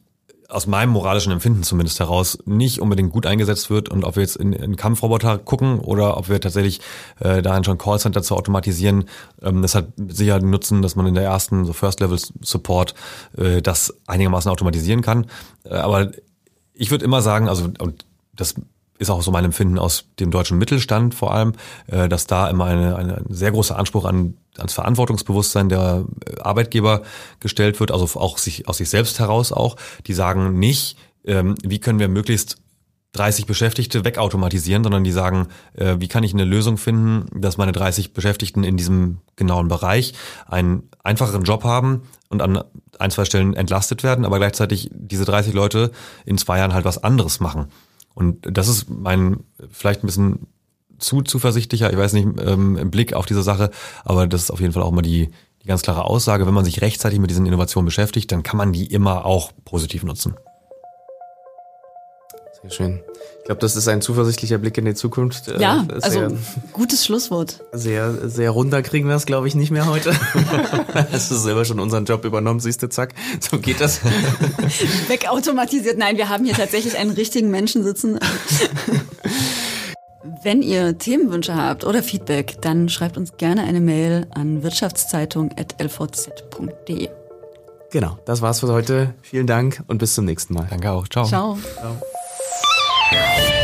aus meinem moralischen Empfinden zumindest heraus nicht unbedingt gut eingesetzt wird und ob wir jetzt in, in Kampfroboter gucken oder ob wir tatsächlich äh, dahin schon Callcenter zu automatisieren, ähm, das hat sicher den Nutzen, dass man in der ersten so First Level Support äh, das einigermaßen automatisieren kann. Äh, aber ich würde immer sagen, also und das ist auch so mein Empfinden aus dem deutschen Mittelstand vor allem, äh, dass da immer eine, eine, ein sehr großer Anspruch an ans Verantwortungsbewusstsein der äh, Arbeitgeber gestellt wird, also auch sich, aus sich selbst heraus auch. Die sagen nicht, ähm, wie können wir möglichst 30 Beschäftigte wegautomatisieren, sondern die sagen, äh, wie kann ich eine Lösung finden, dass meine 30 Beschäftigten in diesem genauen Bereich einen einfacheren Job haben und an ein, zwei Stellen entlastet werden, aber gleichzeitig diese 30 Leute in zwei Jahren halt was anderes machen. Und das ist mein vielleicht ein bisschen zu zuversichtlicher, ich weiß nicht, ähm, im Blick auf diese Sache, aber das ist auf jeden Fall auch mal die, die ganz klare Aussage. Wenn man sich rechtzeitig mit diesen Innovationen beschäftigt, dann kann man die immer auch positiv nutzen. Sehr schön. Ich glaube, das ist ein zuversichtlicher Blick in die Zukunft. Äh, ja, sehr, also gutes Schlusswort. Sehr, sehr runter kriegen wir es, glaube ich, nicht mehr heute. <laughs> Hast du selber schon unseren Job übernommen, siehst du, zack, so geht das. <laughs> Wegautomatisiert. Nein, wir haben hier tatsächlich einen richtigen Menschen sitzen. <laughs> Wenn ihr Themenwünsche habt oder Feedback, dann schreibt uns gerne eine Mail an wirtschaftszeitung.lvz.de. Genau, das war's für heute. Vielen Dank und bis zum nächsten Mal. Danke auch. Ciao. Ciao. Ciao. Merry